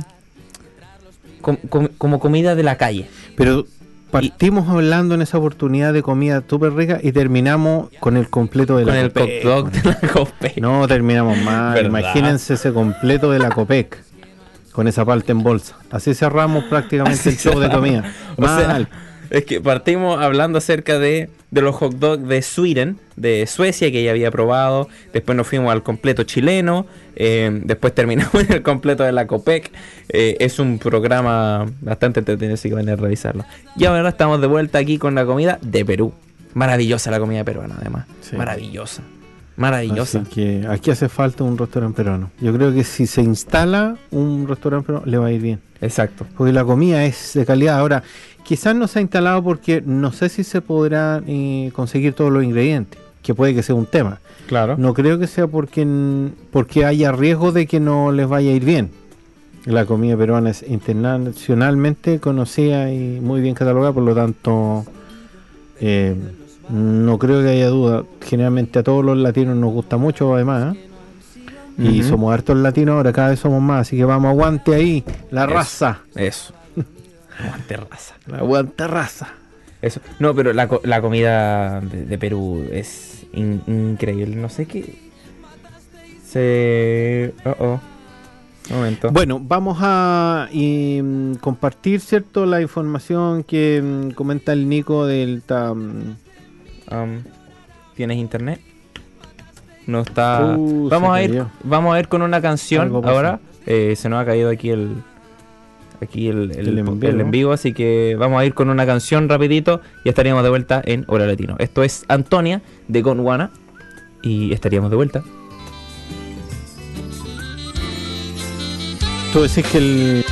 Speaker 1: com- com- como comida de la calle.
Speaker 2: Pero partimos hablando en esa oportunidad de comida súper rica y terminamos con el completo de
Speaker 1: Con
Speaker 2: la
Speaker 1: el
Speaker 2: Copec.
Speaker 1: dog de la Copec.
Speaker 2: No terminamos mal.
Speaker 1: ¿Verdad?
Speaker 2: Imagínense ese completo de la Copec con esa parte en bolsa. Así cerramos prácticamente
Speaker 1: Así
Speaker 2: el show de comida.
Speaker 1: O sea,
Speaker 2: Mal.
Speaker 1: Es que partimos hablando acerca de, de los hot dogs de Sweden, de Suecia, que ya había probado. Después nos fuimos al completo chileno. eh, después terminamos en el completo de la Copec. Eh, es un programa bastante entretenido, así que van a revisarlo. Y ahora estamos de vuelta aquí con la comida de Perú. Maravillosa la comida peruana, además.
Speaker 2: Sí.
Speaker 1: Maravillosa. Maravillosa.
Speaker 2: Así que aquí hace falta un restaurante peruano. Yo creo que si se instala un restaurante peruano le va a ir bien.
Speaker 1: Exacto.
Speaker 2: Porque la comida es de calidad. Ahora, quizás no se ha instalado porque no sé si se podrán eh, conseguir todos los ingredientes, que puede que sea un tema.
Speaker 1: Claro.
Speaker 2: No creo que sea porque, porque haya riesgo de que no les vaya a ir bien. La comida peruana es internacionalmente conocida y muy bien catalogada, por lo tanto, eh, no creo que haya duda. Generalmente a todos los latinos nos gusta mucho, además. ¿eh? Y somos hartos latinos, ahora cada vez somos más, así que vamos, aguante ahí, la
Speaker 1: Eso.
Speaker 2: raza.
Speaker 1: Eso. Aguante raza.
Speaker 2: Aguante raza.
Speaker 1: Eso. No, pero la, la comida de, de Perú es in- increíble. No sé qué. Se. Oh, oh. Un momento.
Speaker 2: Bueno, vamos a y, mm, compartir, ¿cierto? La información que mm, comenta el Nico del... ta- mm,
Speaker 1: Um, ¿Tienes internet? No está.
Speaker 2: Uh,
Speaker 1: vamos a ir.
Speaker 2: cayó.
Speaker 1: Vamos a ir con una canción ahora. Eh, se nos ha caído aquí el. Aquí el, el,
Speaker 2: El
Speaker 1: el
Speaker 2: en vivo.
Speaker 1: así que vamos a ir con una canción rapidito y estaríamos de vuelta en Hora Latino. Esto es Antonia de Gondwana y estaríamos de vuelta.
Speaker 2: Tú decís que el...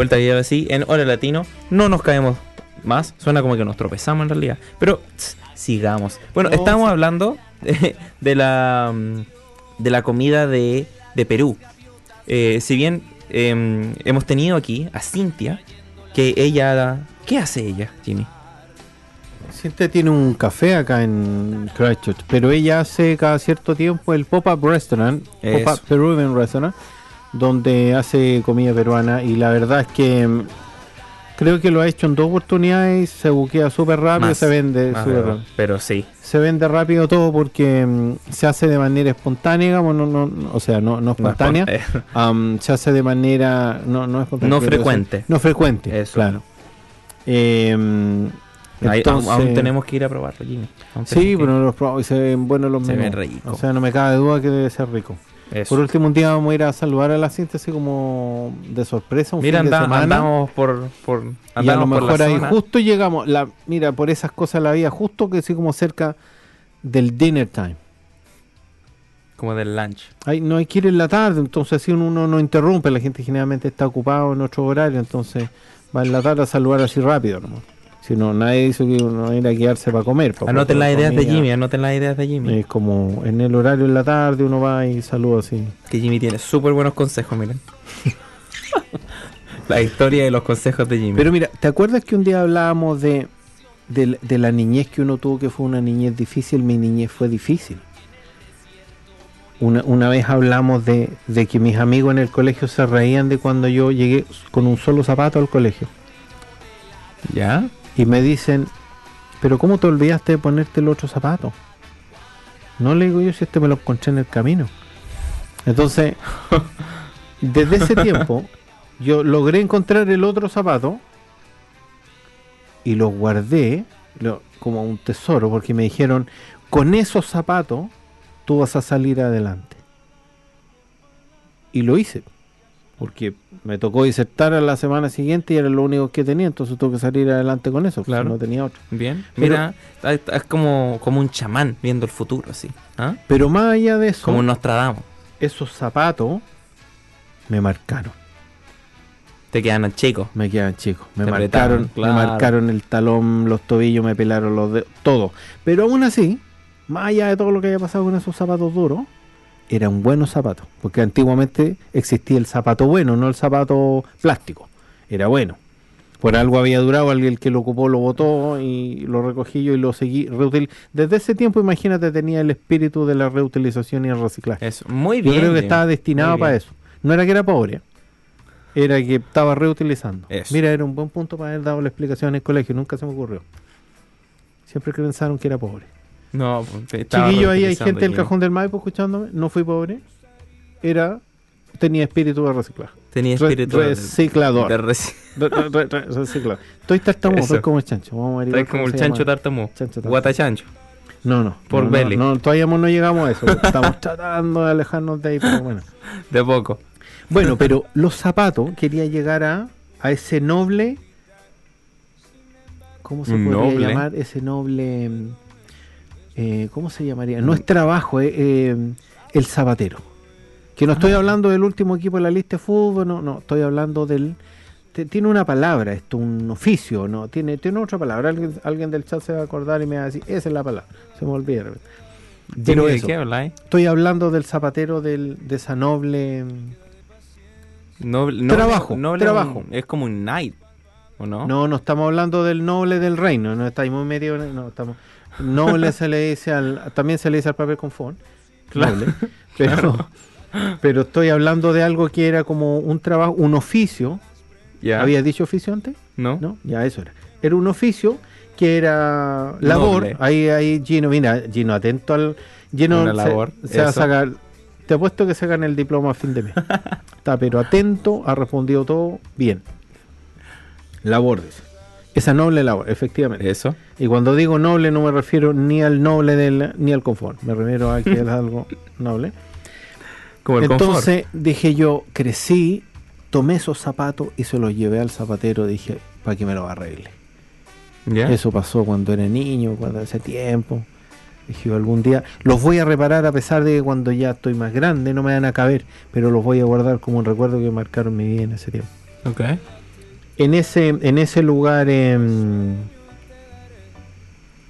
Speaker 1: vuelta y ahora sí, en Hora Latino. No nos caemos más. Suena como que nos tropezamos en realidad. Pero tss, sigamos. Bueno,
Speaker 2: No,
Speaker 1: estamos
Speaker 2: sí.
Speaker 1: hablando de, de la mm, de la comida de, de Perú. Eh, si bien em, hemos tenido aquí a Cintia, que ella... ¿Qué hace ella, Jimmy?
Speaker 2: Cintia tiene un café acá en Christchurch, pero ella hace cada cierto tiempo el Pop-Up Restaurant. Pop-Up Peruvian Restaurant, donde hace comida peruana y la verdad es que mm, creo que lo ha hecho en dos oportunidades, se buquea súper rápido,
Speaker 1: Más,
Speaker 2: se vende súper rápido.
Speaker 1: Pero sí.
Speaker 2: Se vende rápido todo porque mm, se hace de manera espontánea, digamos, no, no, no- o sea, no, no espontánea, se hace de manera no, no espontánea,
Speaker 1: No frecuente.
Speaker 2: no frecuente,
Speaker 1: Eso.
Speaker 2: claro. Em,
Speaker 1: ahí- aún- tenemos que ir a probarlo, Jimmy.
Speaker 2: Sí, pero los se ven buenos los
Speaker 1: Se
Speaker 2: menús.
Speaker 1: ve rico.
Speaker 2: O sea, no me cabe duda que debe ser rico.
Speaker 1: Eso.
Speaker 2: Por último, un día vamos a ir a saludar a la así como de sorpresa, un
Speaker 1: Mira,
Speaker 2: fin de semana.
Speaker 1: andamos por, por
Speaker 2: y a lo
Speaker 1: andamos por la
Speaker 2: ahí
Speaker 1: zona.
Speaker 2: justo llegamos, la, mira, por esas cosas la vida, justo que sí como cerca del dinner time.
Speaker 1: como del lunch.
Speaker 2: Ahí no hay que ir en la tarde, entonces así uno no interrumpe, la gente generalmente está ocupado en otro horario, entonces va en la tarde a saludar así rápido. ¿no? Si no, nadie dice que uno ir a quedarse para comer. para
Speaker 1: Anoten las ideas de. Jimmy, anoten las ideas de Jimmy.
Speaker 2: Es como en el horario en la tarde uno va y saluda así.
Speaker 1: Que Jimmy tiene súper buenos consejos, miren. la historia de los consejos de Jimmy.
Speaker 2: Pero mira, ¿te acuerdas que un día hablábamos de, de, de la niñez que uno tuvo, que fue una niñez difícil? Mi niñez fue difícil. Una, una vez hablamos de, de que mis amigos en el colegio se reían de cuando yo llegué con un solo zapato al colegio.
Speaker 1: ¿Ya?
Speaker 2: Y me dicen, pero ¿cómo te olvidaste de ponerte el otro zapato? No le digo yo si este me lo encontré en el camino. Entonces, desde ese tiempo, yo logré encontrar el otro zapato y lo guardé como un tesoro porque me dijeron, con esos zapatos tú vas a salir adelante. Y lo hice, porque me tocó disertar a la semana siguiente y era lo único que tenía, entonces tuve que salir adelante con eso,
Speaker 1: Claro.
Speaker 2: no tenía otro.
Speaker 1: Bien.
Speaker 2: Pero-
Speaker 1: Mira, es, como, como un chamán viendo el futuro, así. ¿ah?
Speaker 2: Pero más allá de eso,
Speaker 1: Como Nostradamus.
Speaker 2: esos zapatos me marcaron.
Speaker 1: Te quedan chicos.
Speaker 2: Me quedan chicos. Me
Speaker 1: Te
Speaker 2: marcaron,
Speaker 1: claro.
Speaker 2: me marcaron el talón, los tobillos, me pelaron los dedos, todo. Pero aún así, más allá de todo lo que haya pasado con esos zapatos duros, era un buen zapato. Porque antiguamente existía el zapato bueno, no el zapato plástico. Era bueno. Por algo había durado, alguien que lo ocupó lo botó y lo recogí yo y lo seguí. reutil- Desde ese tiempo, imagínate, tenía el espíritu de la reutilización y el reciclaje.
Speaker 1: Es muy
Speaker 2: Yo
Speaker 1: bien.
Speaker 2: creo que
Speaker 1: Jim.
Speaker 2: estaba destinado para eso. No era que era pobre, era que estaba reutilizando.
Speaker 1: Eso.
Speaker 2: Mira, era un buen punto para haber dado la explicación en el colegio, nunca se me ocurrió. Siempre que pensaron que era pobre.
Speaker 1: No, pues,
Speaker 2: Chiquillo, ahí hay gente del cajón del Maipo escuchándome, no fui pobre, era tenía espíritu de reciclar.
Speaker 1: Tenía
Speaker 2: Re-
Speaker 1: espíritu de-
Speaker 2: reciclador.
Speaker 1: de reci-
Speaker 2: Re- re- re- re- reciclador. Estoy tartamudo, estoy como el chancho. Vamos a
Speaker 1: como el chancho tartamú. Guata chancho.
Speaker 2: No, no.
Speaker 1: Por
Speaker 2: no,
Speaker 1: Belly.
Speaker 2: No, no, todavía no llegamos a eso. Estamos tratando de alejarnos de ahí, pero bueno.
Speaker 1: De poco.
Speaker 2: Bueno, pero los zapatos quería llegar a, a ese noble. ¿Cómo se podría
Speaker 1: noble.
Speaker 2: llamar? Ese noble. Eh, ¿Cómo se llamaría? No es trabajo, eh, eh, el zapatero. Que no
Speaker 1: Ah.
Speaker 2: estoy hablando del último equipo de la lista de fútbol, no, no, estoy hablando del. te- tiene una palabra, esto, un oficio, ¿no? Tiene, tiene otra palabra. Alguien, alguien del chat se va a acordar y me va a decir, esa es la palabra. Se me olvida. Pero
Speaker 1: ¿de qué habláis?
Speaker 2: Estoy hablando del zapatero del, de esa noble.
Speaker 1: Noble, noble-
Speaker 2: Trabajo,
Speaker 1: noble
Speaker 2: trabajo.
Speaker 1: un- es como un knight, ¿o no?
Speaker 2: No, no estamos hablando del noble del reino, no muy medio, no estamos. Noble se le dice al, también se le dice al papel confort, noble, pero, pero estoy hablando de algo que era como un trabajo, un oficio.
Speaker 1: ¿Ya?
Speaker 2: ¿Había dicho oficio antes?
Speaker 1: ¿No?
Speaker 2: No, ya eso era. Era un oficio que era labor.
Speaker 1: Noble.
Speaker 2: Ahí, ahí Gino, mira, Gino, atento al. Gino
Speaker 1: Una
Speaker 2: se-
Speaker 1: labor,
Speaker 2: se, va a sacar. Te apuesto que se gana el diploma a fin de mes. Está, pero atento, ha respondido todo bien. Labor, dice. Esa noble labor, efectivamente.
Speaker 1: Eso.
Speaker 2: Y cuando digo noble no me refiero ni al noble del, ni al confort. Me refiero a que es algo noble.
Speaker 1: Como el
Speaker 2: Entonces dije yo, crecí, tomé esos zapatos y se los llevé al zapatero. Dije, para que me los arregle. Eso pasó cuando era niño, cuando hace tiempo. Dije, algún día los voy a reparar a pesar de que cuando ya estoy más grande no me van a caber, pero los voy a guardar como un recuerdo que marcaron mi vida en ese tiempo.
Speaker 1: Ok.
Speaker 2: En ese, en ese lugar em,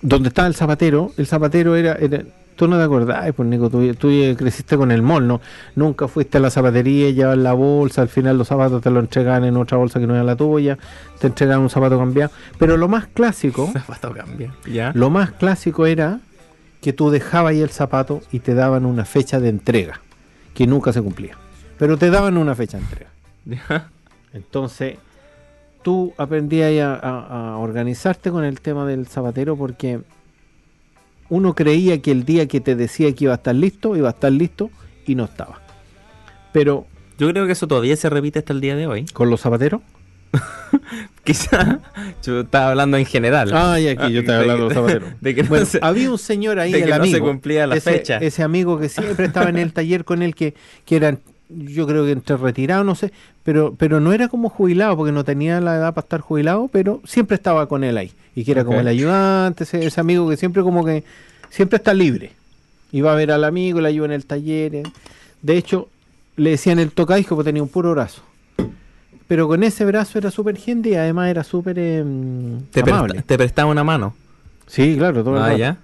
Speaker 2: donde estaba el zapatero, el zapatero era, era- tú no te acordás, pues Nico, tú, tú creciste con el mall, ¿no? Nunca fuiste a la zapatería, llevabas la bolsa, al final los zapatos te lo entregaban en otra bolsa que no era la tuya, te entregaban un zapato cambiado. Pero lo más clásico,
Speaker 1: Zapato cambia. ¿Ya?
Speaker 2: lo más clásico era que tú dejabas ahí el zapato y te daban una fecha de entrega, que nunca se cumplía. Pero te daban una fecha de entrega.
Speaker 1: ¿Ya?
Speaker 2: Entonces, tú aprendías a, a- a organizarte con el tema del zapatero porque uno creía que el día que te decía que iba a estar listo, iba a estar listo y no estaba. Pero
Speaker 1: Yo creo que eso todavía se repite hasta el día de hoy.
Speaker 2: con los zapateros,
Speaker 1: Quizá yo estaba hablando en general.
Speaker 2: Ah, y aquí yo estaba hablando de los zapateros.
Speaker 1: De que no
Speaker 2: bueno,
Speaker 1: se-
Speaker 2: había un señor ahí,
Speaker 1: de
Speaker 2: el
Speaker 1: que no se
Speaker 2: amigo,
Speaker 1: cumplía la
Speaker 2: ese,
Speaker 1: fecha.
Speaker 2: ese amigo que siempre estaba en el taller con él, que, que era, yo creo que entre retirado, no sé, pero, pero no era como jubilado, porque no tenía la edad para estar jubilado, pero siempre estaba con él ahí. Y que era como el ayudante, ese, ese amigo que siempre como que, siempre está libre. Iba a ver al amigo, le ayuda en el taller. eh. De hecho, le decían el tocaijo porque tenía un puro brazo. Pero con ese brazo era súper gente y además era súper em,
Speaker 1: te,
Speaker 2: amable.
Speaker 1: presta- te prestaba una mano.
Speaker 2: Sí, claro, todo el
Speaker 1: Ah,
Speaker 2: rato.
Speaker 1: ya.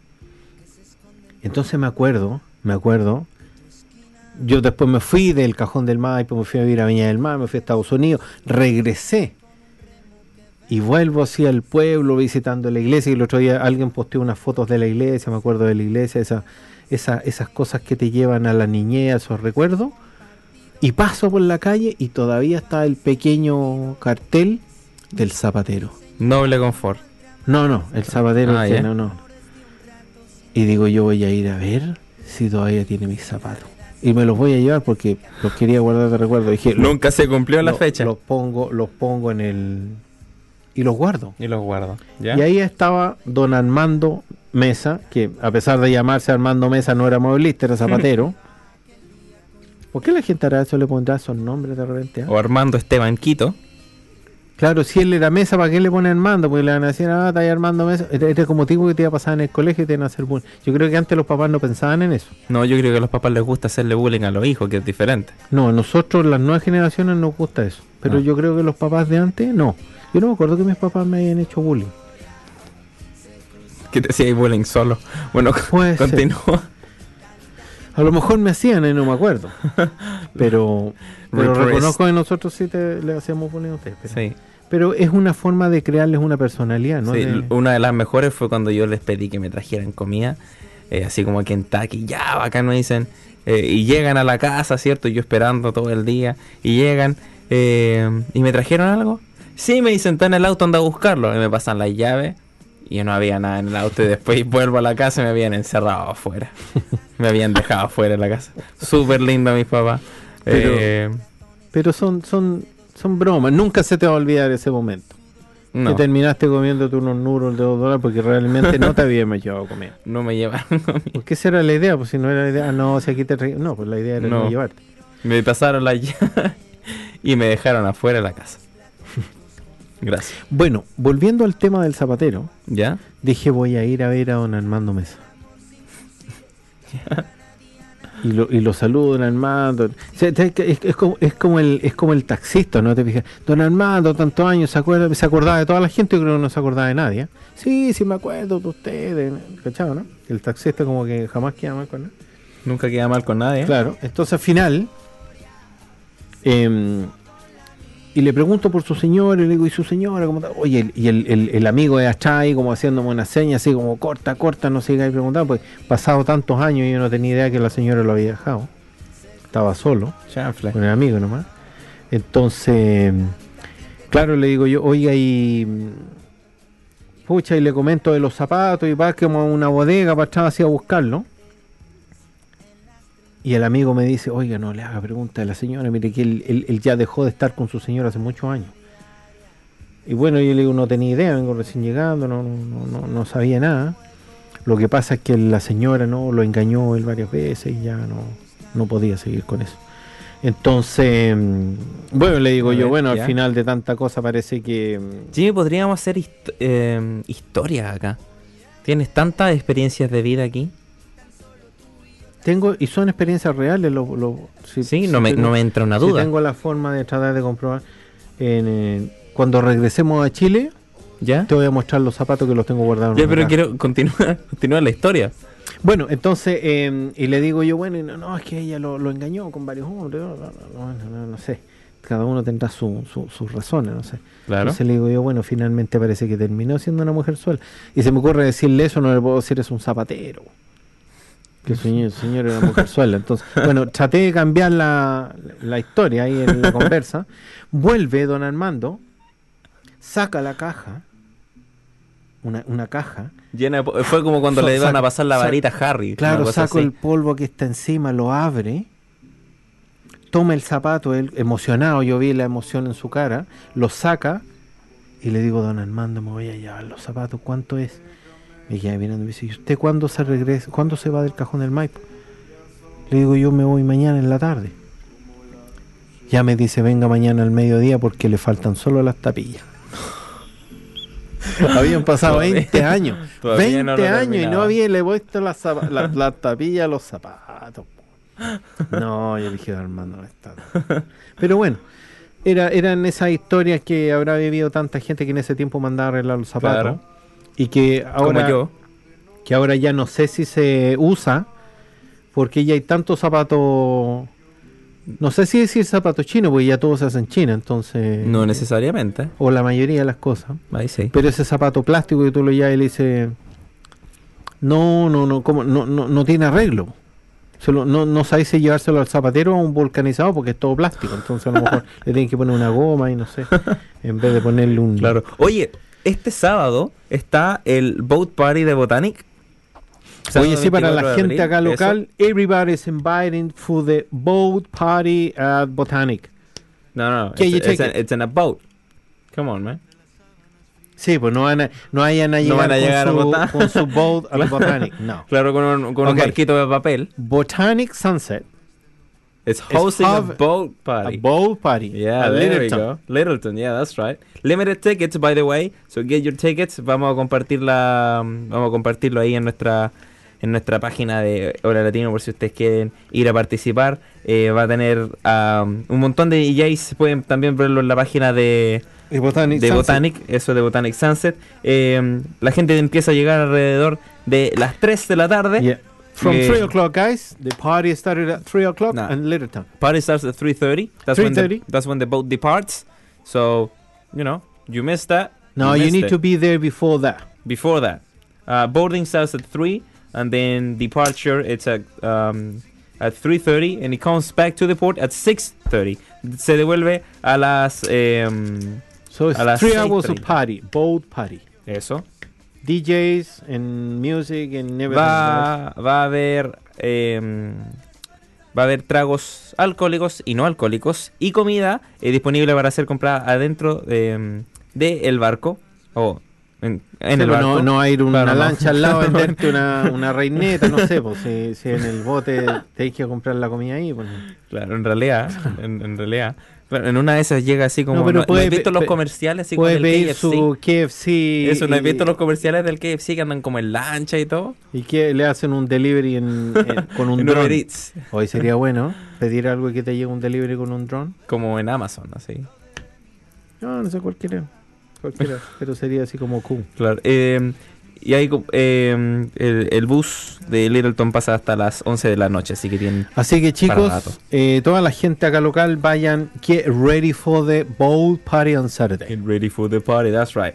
Speaker 2: Entonces me acuerdo, me acuerdo. Yo después me fui del Cajón del Maipo, me fui a vivir a Viña del Mar, me fui a Estados Unidos, regresé y vuelvo así al pueblo visitando la iglesia. Y el otro día alguien posteó unas fotos de la iglesia, me acuerdo de la iglesia, esa, esa- esas cosas que te llevan a la niñez, esos recuerdos. Y paso por la calle y todavía está el pequeño cartel del zapatero.
Speaker 1: Noble confort.
Speaker 2: No, no, el zapatero,
Speaker 1: Ah,
Speaker 2: que
Speaker 1: ya.
Speaker 2: no, no. Y digo, yo voy a ir a ver si todavía tiene mis zapatos. Y me los voy a llevar porque los quería guardar de recuerdo. Dije, los-
Speaker 1: Nunca se cumplió la
Speaker 2: los-
Speaker 1: fecha.
Speaker 2: Los pongo, los pongo en el y los guardo.
Speaker 1: Y los guardo. ¿Ya?
Speaker 2: Y ahí estaba don Armando Mesa, que a pesar de llamarse Armando Mesa no era movilista, era zapatero. ¿Por qué la gente hará eso le pondrá esos nombres de repente? ah?
Speaker 1: O Armando Esteban Quito.
Speaker 2: Claro, si él era mesa, ¿para qué le ponen Armando? Porque le van a decir, ah, está ahí Armando mesa. Este este es como tipo que te iba a pasar en el colegio y te iban a hacer bullying. Yo creo que antes los papás no pensaban en eso.
Speaker 1: No, yo creo que a los papás les gusta hacerle bullying a los hijos, que es diferente.
Speaker 2: No, nosotros, las nuevas generaciones, nos gusta eso. Pero
Speaker 1: Ah.
Speaker 2: yo creo que los papás de antes, no. Yo no me acuerdo que mis papás me hayan hecho bullying.
Speaker 1: Que te hacía bullying solo. Bueno,
Speaker 2: Puede ser.
Speaker 1: continúa.
Speaker 2: A lo mejor me hacían y no me acuerdo. Pero, pero reconozco que nosotros sí te, le hacíamos bullying a ustedes.
Speaker 1: Sí.
Speaker 2: Pero es una forma de crearles una personalidad, ¿no?
Speaker 1: Sí,
Speaker 2: De-
Speaker 1: una de las mejores fue cuando yo les pedí que me trajeran comida, eh, así como Kentucky, ya bacán me dicen, eh, y llegan a la casa, ¿cierto? Yo esperando todo el día, y llegan, eh, ¿y me trajeron algo? Sí, me dicen, está en el auto, anda a buscarlo, y me pasan las llaves, y no había nada en el auto, y después vuelvo a la casa y me habían encerrado afuera, me habían dejado afuera de la casa. Súper lindo mis papás.
Speaker 2: Pero- Pero son, son, son bromas. Nunca se te va a olvidar ese momento.
Speaker 1: no,
Speaker 2: Que terminaste comiéndote unos noodles de dos dólares porque realmente no te habíamos llevado a comer.
Speaker 1: no me llevaron conmigo.
Speaker 2: Porque esa era la idea, pues si no era la idea, ah, no, si aquí te tra- No, pues la idea era no,
Speaker 1: No.
Speaker 2: llevarte.
Speaker 1: Me pasaron la llave y me dejaron afuera de la casa. Gracias.
Speaker 2: Bueno, volviendo al tema del zapatero,
Speaker 1: ¿Ya?
Speaker 2: dije voy a ir a ver a don Armando Mesa. Y lo, y lo saludo, don Armando. Es, es- es como, es, como el, es como el taxista, ¿no? Te fijas, don Armando, tantos años, ¿se, acuerda, se acordaba de toda la gente? Yo creo que no se acordaba de nadie. ¿eh? Sí, sí me acuerdo de ustedes. ¿Cachado, no? El taxista como que jamás queda mal con él.
Speaker 1: Nunca queda mal con nadie.
Speaker 2: Claro, entonces al final, em, y le pregunto por su señora, y le digo, ¿y su señora? ¿Cómo está? Oye, y el, el- el amigo de ahí como haciéndome una seña, así como corta, corta, no siga ahí preguntando, pues pasado tantos años y yo no tenía idea que la señora lo había dejado. Estaba solo, con el amigo nomás. Entonces, claro, le digo yo, oiga, y... Pucha, y le comento de los zapatos y va como a una bodega para atrás así a buscarlo. Y el amigo me dice, oiga, no le haga pregunta a la señora, mire que él, él- él ya dejó de estar con su señora hace muchos años. Y bueno, yo le digo, no tenía idea, vengo recién llegando, no, no, no, no- sabía nada. Lo que pasa es que la señora no lo engañó él varias veces y ya no, no podía seguir con eso. Entonces, mm, bueno, le digo yo, bueno,
Speaker 1: ya.
Speaker 2: al final de tanta cosa parece que... mm,
Speaker 1: Jimmy, podríamos hacer hist- eh, historia acá. Tienes tantas experiencias de vida aquí.
Speaker 2: Tengo, y son experiencias reales, lo, lo- si-
Speaker 1: Sí,
Speaker 2: si
Speaker 1: no me,
Speaker 2: tengo-
Speaker 1: no me entra una
Speaker 2: si
Speaker 1: duda.
Speaker 2: tengo la forma de tratar de comprobar. En, eh, cuando regresemos a Chile,
Speaker 1: ¿Ya?
Speaker 2: te voy a mostrar los zapatos que los tengo guardados.
Speaker 1: Ya, pero quiero continuar, continuar la historia.
Speaker 2: Bueno, entonces, eh, y le digo yo, bueno, no, no, es que ella lo, lo engañó con varios hombres, no, no, sé. Cada uno tendrá su- su- sus razones, no sé.
Speaker 1: Claro.
Speaker 2: Entonces le digo yo, bueno, finalmente parece que terminó siendo una mujer suela. Y se me ocurre decirle eso, no le puedo decir es un zapatero. Que el señor, el señor era mujer suela. Entonces, bueno, traté de cambiar la, la historia ahí en la conversa. Vuelve don Armando, saca la caja, una, una caja,
Speaker 1: Llena de fue como cuando
Speaker 2: So-
Speaker 1: le iban a pasar la varita a Harry.
Speaker 2: Claro, saco
Speaker 1: así.
Speaker 2: el polvo que está encima, lo abre, toma el zapato, él emocionado, yo vi la emoción en su cara, lo saca y le digo, don Armando, me voy a llevar los zapatos, ¿cuánto es? Me queda mirando y me dice, ¿y usted cuándo se regresa? ¿Cuándo se va del cajón del Maipo? Le digo, yo me voy mañana en la tarde. Ya me dice, venga mañana al mediodía porque le faltan solo las tapillas. Habían pasado
Speaker 1: Todavía-
Speaker 2: 20 años.
Speaker 1: todavía
Speaker 2: 20
Speaker 1: no lo
Speaker 2: años y no había le puesto las la, la tapilla a los zapatos. No, yo dije, Armando, no está. Pero bueno, era, eran esas historias que habrá vivido tanta gente que en ese tiempo mandaba a arreglar los zapatos.
Speaker 1: Claro.
Speaker 2: Y que ahora,
Speaker 1: Como yo.
Speaker 2: que ahora ya no sé si se usa, porque ya hay tantos zapatos. No sé si decir zapatos chinos, porque ya todos se hacen en China, entonces.
Speaker 1: No necesariamente.
Speaker 2: O la mayoría de las cosas.
Speaker 1: Ahí sí.
Speaker 2: Pero ese zapato plástico que tú lo llevas y le dices, no, no, no, ¿cómo? no, no, no tiene arreglo. Solo, no, no sabéis si llevárselo al zapatero o a un vulcanizado porque es todo plástico. Entonces a lo mejor le tienen que poner una goma y no sé, en vez de ponerle un...
Speaker 1: Claro. Oye, este sábado está el Boat Party de Botanic. Sábado
Speaker 2: Oye, sí, para
Speaker 1: 24
Speaker 2: la gente
Speaker 1: abril,
Speaker 2: acá
Speaker 1: eso.
Speaker 2: local, everybody's inviting for the boat party at Botanic.
Speaker 1: No, no, no.
Speaker 2: You
Speaker 1: It's, it's, an- it's in a boat. Come on, man.
Speaker 2: Sí, pues no van a, no vayan a
Speaker 1: No
Speaker 2: llegar,
Speaker 1: van a llegar a
Speaker 2: con, su,
Speaker 1: Botan-
Speaker 2: con su boat al. Botanic. No.
Speaker 1: Claro, con un, con un
Speaker 2: Ok.
Speaker 1: barquito de papel.
Speaker 2: Botanic Sunset
Speaker 1: It's hosting a boat party.
Speaker 2: A boat party.
Speaker 1: Yeah, there
Speaker 2: Littleton.
Speaker 1: we go. Littleton, yeah, that's right. Limited tickets, by the way. So get your tickets. Vamos a compartirla, mm, vamos a compartirlo ahí en nuestra en nuestra página de Hora Latino por si ustedes quieren ir a participar. Eh, va a tener um, un montón de DJs. Pueden también verlo en la página de,
Speaker 2: Botanic
Speaker 1: de
Speaker 2: Sunset.
Speaker 1: Botanic, eso de Botanic Sunset. Eh, la gente empieza a llegar alrededor de las 3 de la tarde.
Speaker 2: Yeah. From
Speaker 1: Eh,
Speaker 2: 3 o'clock, guys. The party started at 3 o'clock
Speaker 1: Nah.
Speaker 2: in Littleton.
Speaker 1: Party starts at 3:30. That's when the
Speaker 2: 3:30?
Speaker 1: that's when the boat departs. So, you know, you missed that.
Speaker 2: No, you
Speaker 1: missed
Speaker 2: need
Speaker 1: it.
Speaker 2: to be there before that.
Speaker 1: before that. Uh, boarding starts at 3 and then departure it's at um, at 3:30 and it comes back to the port at 6:30. Se devuelve a las em,
Speaker 2: So it's
Speaker 1: A las
Speaker 2: 3 hours of
Speaker 1: 6:30.
Speaker 2: party, boat party.
Speaker 1: eso.
Speaker 2: DJs and music and everything.
Speaker 1: Va va a haber em, va a haber tragos alcohólicos y no alcohólicos y comida eh, disponible para ser comprada adentro de, el barco o en, en
Speaker 2: Sí,
Speaker 1: el
Speaker 2: pues
Speaker 1: barco.
Speaker 2: no, ir una
Speaker 1: Claro, no.
Speaker 2: lancha al lado venderte una, una reineta, no sé, pues si, si en el bote tenéis que comprar la comida ahí, pues
Speaker 1: Claro, en realidad, en, en realidad. Claro, en una de esas llega así como.
Speaker 2: No, pero
Speaker 1: ¿no- ¿no
Speaker 2: puede
Speaker 1: has visto los comerciales así
Speaker 2: puede pedir
Speaker 1: KFC?
Speaker 2: su KFC
Speaker 1: Eso, ¿no has
Speaker 2: y-
Speaker 1: visto los comerciales del KFC que andan como en lancha y todo?
Speaker 2: y que le hacen un delivery en, en- con un dron. Hoy sería bueno pedir algo y que te llegue un delivery con un dron.
Speaker 1: como en Amazon, así.
Speaker 2: No, no sé cualquiera. Cualquiera, pero sería así como cool.
Speaker 1: Claro. eh, y co- eh, el, el bus de Littleton pasa hasta las 11 de la noche, así que tienen.
Speaker 2: Así que chicos, eh, toda la gente acá local vayan get ready for the boat party on Saturday.
Speaker 1: Get ready for the party, that's right.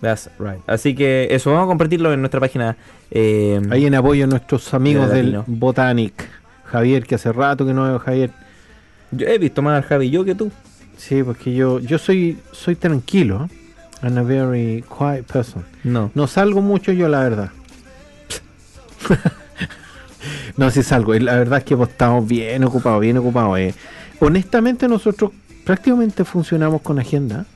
Speaker 1: That's right. Así que eso, vamos a compartirlo en nuestra página. eh,
Speaker 2: Ahí en apoyo a nuestros amigos
Speaker 1: De
Speaker 2: del. Botanic. Javier, que hace rato que no veo a Javier.
Speaker 1: Yo he visto más al Javi yo que tú.
Speaker 2: Sí, porque yo, yo soy, soy tranquilo. ¿eh? I'm a very quiet person.
Speaker 1: No.
Speaker 2: No salgo mucho yo, la verdad. no, sí salgo. La verdad es que hemos estado bien ocupados, bien ocupados. eh. Honestamente, nosotros prácticamente funcionamos con agenda.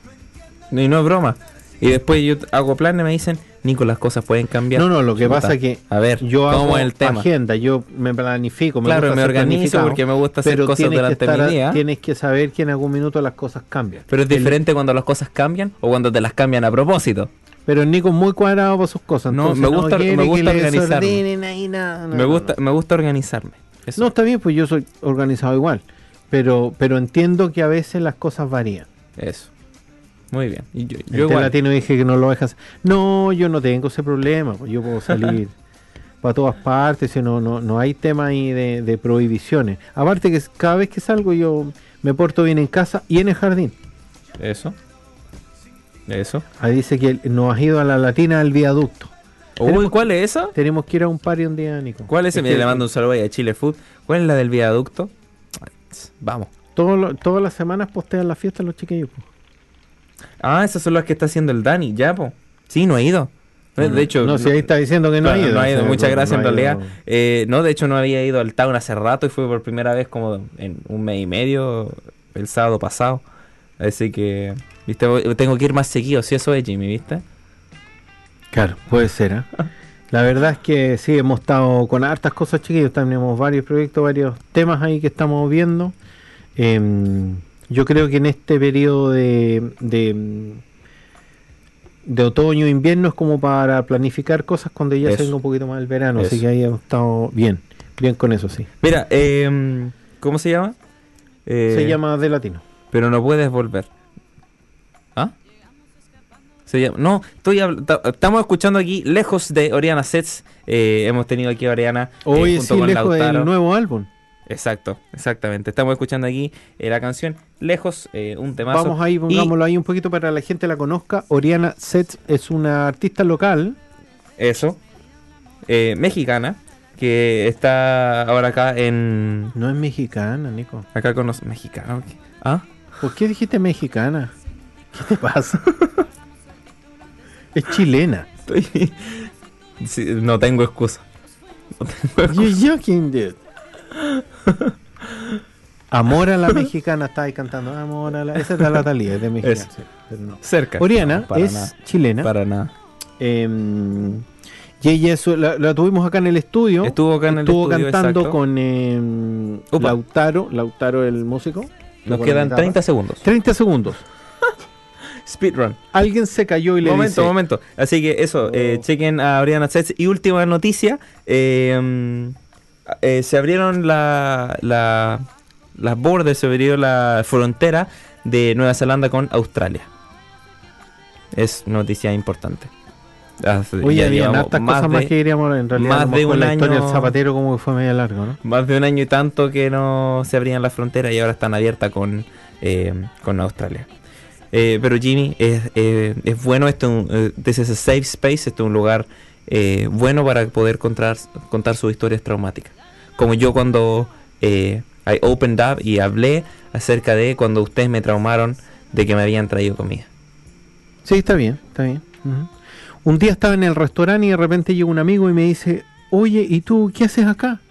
Speaker 1: Y no es broma. Y después yo hago planes y me dicen, Nico, las cosas pueden cambiar.
Speaker 2: No, no, lo que pasa es que
Speaker 1: A ver,
Speaker 2: yo
Speaker 1: ¿cómo
Speaker 2: hago
Speaker 1: el tema?
Speaker 2: agenda, yo me planifico. Me
Speaker 1: claro,
Speaker 2: gusta
Speaker 1: me organizo porque me gusta hacer cosas durante
Speaker 2: estar
Speaker 1: mi
Speaker 2: a-
Speaker 1: día.
Speaker 2: Tienes que saber que en algún minuto las cosas cambian.
Speaker 1: Pero es
Speaker 2: El-
Speaker 1: diferente cuando las cosas cambian o cuando te las cambian a propósito.
Speaker 2: Pero Nico es muy cuadrado para sus cosas.
Speaker 1: No, me gusta-
Speaker 2: quiere
Speaker 1: me gusta organizarme.
Speaker 2: ahí no,
Speaker 1: me
Speaker 2: no,
Speaker 1: gusta,
Speaker 2: no.
Speaker 1: me gusta organizarme. Eso.
Speaker 2: No, está bien, pues yo soy organizado igual. Pero, pero entiendo que a veces las cosas varían.
Speaker 1: Eso. Muy bien. Y yo, yo igual.
Speaker 2: latino dije que no lo dejas. No, yo no tengo ese problema. Pues yo puedo salir para todas partes. no, no, no hay tema ahí de, de prohibiciones. Aparte que cada vez que salgo yo me porto bien en casa y en el jardín.
Speaker 1: Eso. Eso.
Speaker 2: Ahí dice que nos has ido a la latina al viaducto.
Speaker 1: Uy,
Speaker 2: Tenemos-
Speaker 1: ¿cuál es esa?
Speaker 2: Tenemos que ir a un party un día, Nico.
Speaker 1: ¿Cuál es?
Speaker 2: Es que
Speaker 1: le mando un saludo ahí a Chile Food. ¿Cuál es la del viaducto? Vamos.
Speaker 2: todo lo- todas las semanas postean la fiesta los chiquillos. Pues.
Speaker 1: Ah, esas son las que está haciendo el Dani, ya, po. Sí, no ha ido. Eh, De hecho,
Speaker 2: no, si ahí está diciendo que no
Speaker 1: Claro,
Speaker 2: ha ido.
Speaker 1: no ha ido.
Speaker 2: o sea,
Speaker 1: Muchas
Speaker 2: no
Speaker 1: gracias en realidad. Eh, no, de hecho no había ido al town hace rato y fue por primera vez como en un mes y medio el sábado pasado. Así que, viste, tengo que ir más seguido, si eso es Jimmy, ¿viste?
Speaker 2: Claro, puede ser. ¿eh? La verdad es que sí, hemos estado con hartas cosas, chiquillos. Tenemos varios proyectos, varios temas ahí que estamos viendo. Em, yo creo que en este periodo de, de, de otoño invierno es como para planificar cosas cuando ya se venga un poquito más el verano. Así que ahí hemos estado bien, bien con eso, sí.
Speaker 1: Mira, em, ¿cómo se llama? Eh,
Speaker 2: Se llama De Latino.
Speaker 1: Pero no puedes volver. ¿Ah? Se llama, no, estoy estamos escuchando aquí lejos de Oriana Sets. eh, hemos tenido aquí a Oriana eh,
Speaker 2: Hoy
Speaker 1: junto
Speaker 2: sí,
Speaker 1: con
Speaker 2: lejos
Speaker 1: Lautaro.
Speaker 2: del nuevo álbum.
Speaker 1: Exacto, exactamente. Estamos escuchando aquí eh, la canción Lejos, eh, un temazo.
Speaker 2: Vamos ahí, pongámoslo ahí un poquito para que la gente la conozca. Oriana Sets es una artista local.
Speaker 1: Eso. eh, mexicana. Que está ahora acá en.
Speaker 2: No es mexicana, Nico.
Speaker 1: Acá con los mexicanos. ¿Ah?
Speaker 2: ¿Por qué dijiste mexicana? ¿Qué te pasa? es chilena.
Speaker 1: Estoy- Sí, no tengo excusa. No tengo excusa.
Speaker 2: You joking, dude. Amor a la mexicana, está ahí cantando. Amor a la. Esa es la Talía, es de sí, no.
Speaker 1: Cerca.
Speaker 2: Oriana
Speaker 1: No,
Speaker 2: es
Speaker 1: nada.
Speaker 2: chilena.
Speaker 1: Para nada.
Speaker 2: em, Y ella es- la, la tuvimos acá en el estudio.
Speaker 1: Estuvo acá en el
Speaker 2: Estuvo
Speaker 1: estudio,
Speaker 2: cantando
Speaker 1: exacto.
Speaker 2: con eh,
Speaker 1: Upa.
Speaker 2: Lautaro, Lautaro el músico.
Speaker 1: Nos quedan
Speaker 2: guitarra.
Speaker 1: 30 segundos.
Speaker 2: 30 segundos.
Speaker 1: Speedrun.
Speaker 2: Alguien se cayó y le
Speaker 1: momento,
Speaker 2: dice...
Speaker 1: momento. Así que eso, eh,
Speaker 2: Oh.
Speaker 1: chequen a Brianna Sets. Y última noticia, eh, mm, eh, se abrieron la, la- las borders, se abrió la frontera de Nueva Zelanda con Australia. Es noticia importante. Hace-
Speaker 2: Oye, había hartas
Speaker 1: más
Speaker 2: cosas más
Speaker 1: de-
Speaker 2: que queríamos en realidad.
Speaker 1: más de un
Speaker 2: la historia
Speaker 1: año-
Speaker 2: del zapatero como que fue medio largo, ¿no?
Speaker 1: Más de un año y tanto que no se abrían las fronteras y ahora están abiertas con, eh, con Australia. Eh, pero Jimmy, es, eh, es bueno esto, eh, this is a safe space, esto es un lugar eh, bueno para poder contar, contar sus historias traumáticas. Como yo cuando eh, I opened up y hablé acerca de cuando ustedes me traumaron de que me habían traído comida.
Speaker 2: Sí, está bien, está bien. Un día estaba en el restaurante y de repente llega un amigo y me dice, oye, ¿y tú qué haces acá?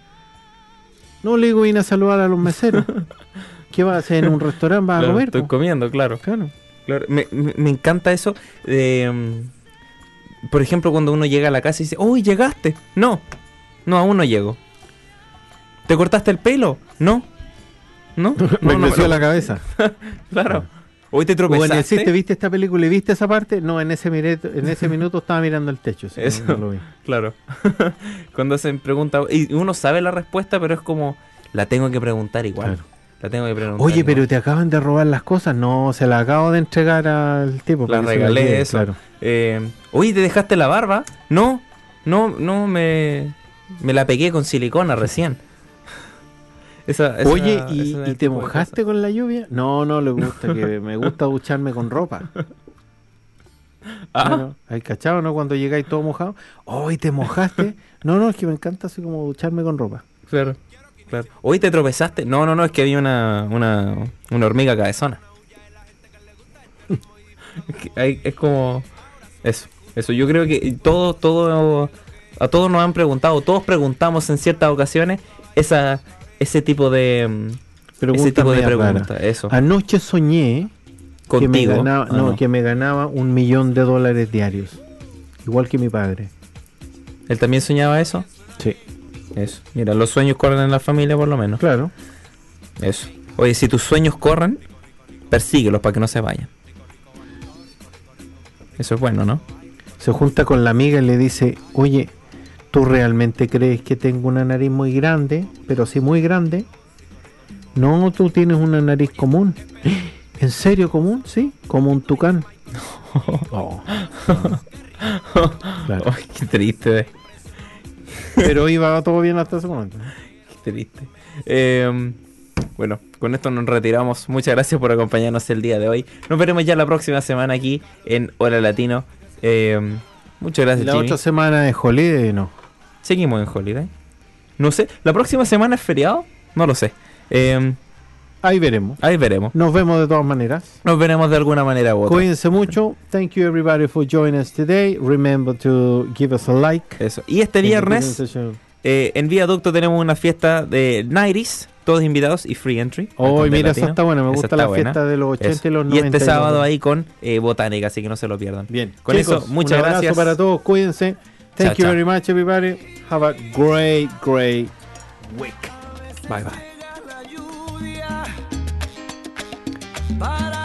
Speaker 2: No le digo, vine a saludar a los meseros. ¿Qué vas a hacer en un restaurante? ¿Vas a comer?
Speaker 1: estoy
Speaker 2: po?"
Speaker 1: comiendo, claro.
Speaker 2: Claro.
Speaker 1: Claro, me, me- encanta eso. mm, por ejemplo, cuando uno llega a la casa y dice, ¡Uy, llegaste! No, no, aún no llego. ¿Te cortaste el pelo? No. ¿No?
Speaker 2: me
Speaker 1: no,
Speaker 2: creció
Speaker 1: no.
Speaker 2: la cabeza.
Speaker 1: Claro. Hoy te
Speaker 2: Bueno,
Speaker 1: tropezaste.
Speaker 2: ¿te viste esta película y viste esa parte? No, en ese, minuto, en ese minuto estaba mirando el techo.
Speaker 1: Eso.
Speaker 2: no lo vi.
Speaker 1: Claro. cuando hacen pregunta y uno sabe la respuesta, pero es como la tengo que preguntar igual.
Speaker 2: Claro.
Speaker 1: La tengo que preguntar.
Speaker 2: Oye, pero te acaban de robar las cosas. No, se las acabo de entregar al tipo.
Speaker 1: La regalé,
Speaker 2: lleve,
Speaker 1: eso.
Speaker 2: Claro.
Speaker 1: Eh, Oye, ¿te dejaste la barba? No, no, no, me, me la pegué con silicona recién. Esa- esa-
Speaker 2: Oye, ¿y, te mojaste con la lluvia? No, no le gusta, que me gusta ducharme con ropa.
Speaker 1: Ah,
Speaker 2: Claro. ¿Hay cachado, no? Cuando llegáis todo mojado. ¡Hoy te mojaste! No, no, es que me encanta así como ducharme con ropa.
Speaker 1: claro, claro. Hoy te tropezaste. No, no, no, es que había una, una, una hormiga cabezona. es, como eso, eso. Yo creo que todo, todo, a todos nos han preguntado, todos preguntamos en ciertas ocasiones esa, ese tipo de, mm, ese tipo de preguntas. Eso.
Speaker 2: Anoche soñé que me,
Speaker 1: Contigo.
Speaker 2: ganaba,
Speaker 1: Ah,
Speaker 2: no,
Speaker 1: no.
Speaker 2: que me ganaba un millón de dólares diarios. Igual que mi padre.
Speaker 1: ¿Él también soñaba eso?
Speaker 2: Sí.
Speaker 1: Eso. Mira, los sueños corren en la familia por lo menos.
Speaker 2: Claro.
Speaker 1: Eso. Oye, si tus sueños corren, persíguelos para que no se vayan. Eso es bueno, ¿no?
Speaker 2: Se junta con la amiga y le dice, oye, ¿tú realmente crees que tengo una nariz muy grande? Pero sí muy grande. No, tú tienes una nariz común. ¿En serio común? Sí, como un tucán. Oh. Claro.
Speaker 1: Qué triste, eh.
Speaker 2: Pero iba todo bien hasta ese momento.
Speaker 1: qué triste. Eh, bueno, con esto nos retiramos. Muchas gracias por acompañarnos el día de hoy. Nos veremos ya la próxima semana aquí en Hora Latino. Eh, muchas gracias,
Speaker 2: la
Speaker 1: Jimmy.
Speaker 2: otra semana es holiday, ¿no?
Speaker 1: Seguimos en Holiday. No sé, ¿la próxima semana es feriado? No lo sé. Eh,
Speaker 2: Ahí veremos.
Speaker 1: ahí veremos.
Speaker 2: Nos vemos de todas maneras.
Speaker 1: Nos veremos de alguna manera u otra.
Speaker 2: Cuídense mucho. Thank you everybody for joining us today. Remember to give us a like.
Speaker 1: Eso. Y este viernes, eh, en Viaducto tenemos una fiesta de 90s, todos invitados y free entry.
Speaker 2: Oh, mira,
Speaker 1: Latino.
Speaker 2: esa está buena. Me
Speaker 1: Esa
Speaker 2: gusta la
Speaker 1: buena.
Speaker 2: fiesta de los 80
Speaker 1: Eso.
Speaker 2: y los
Speaker 1: Y
Speaker 2: 90.
Speaker 1: este
Speaker 2: los
Speaker 1: sábado
Speaker 2: 2000.
Speaker 1: ahí con eh, Botánica, así que no se lo pierdan.
Speaker 2: Bien.
Speaker 1: Con
Speaker 2: Chicos,
Speaker 1: eso, muchas
Speaker 2: un abrazo
Speaker 1: gracias.
Speaker 2: para todos. Cuídense. Thank
Speaker 1: Chao,
Speaker 2: you
Speaker 1: chao.
Speaker 2: very much, everybody. Have a great, great week.
Speaker 1: Bye bye.
Speaker 6: Para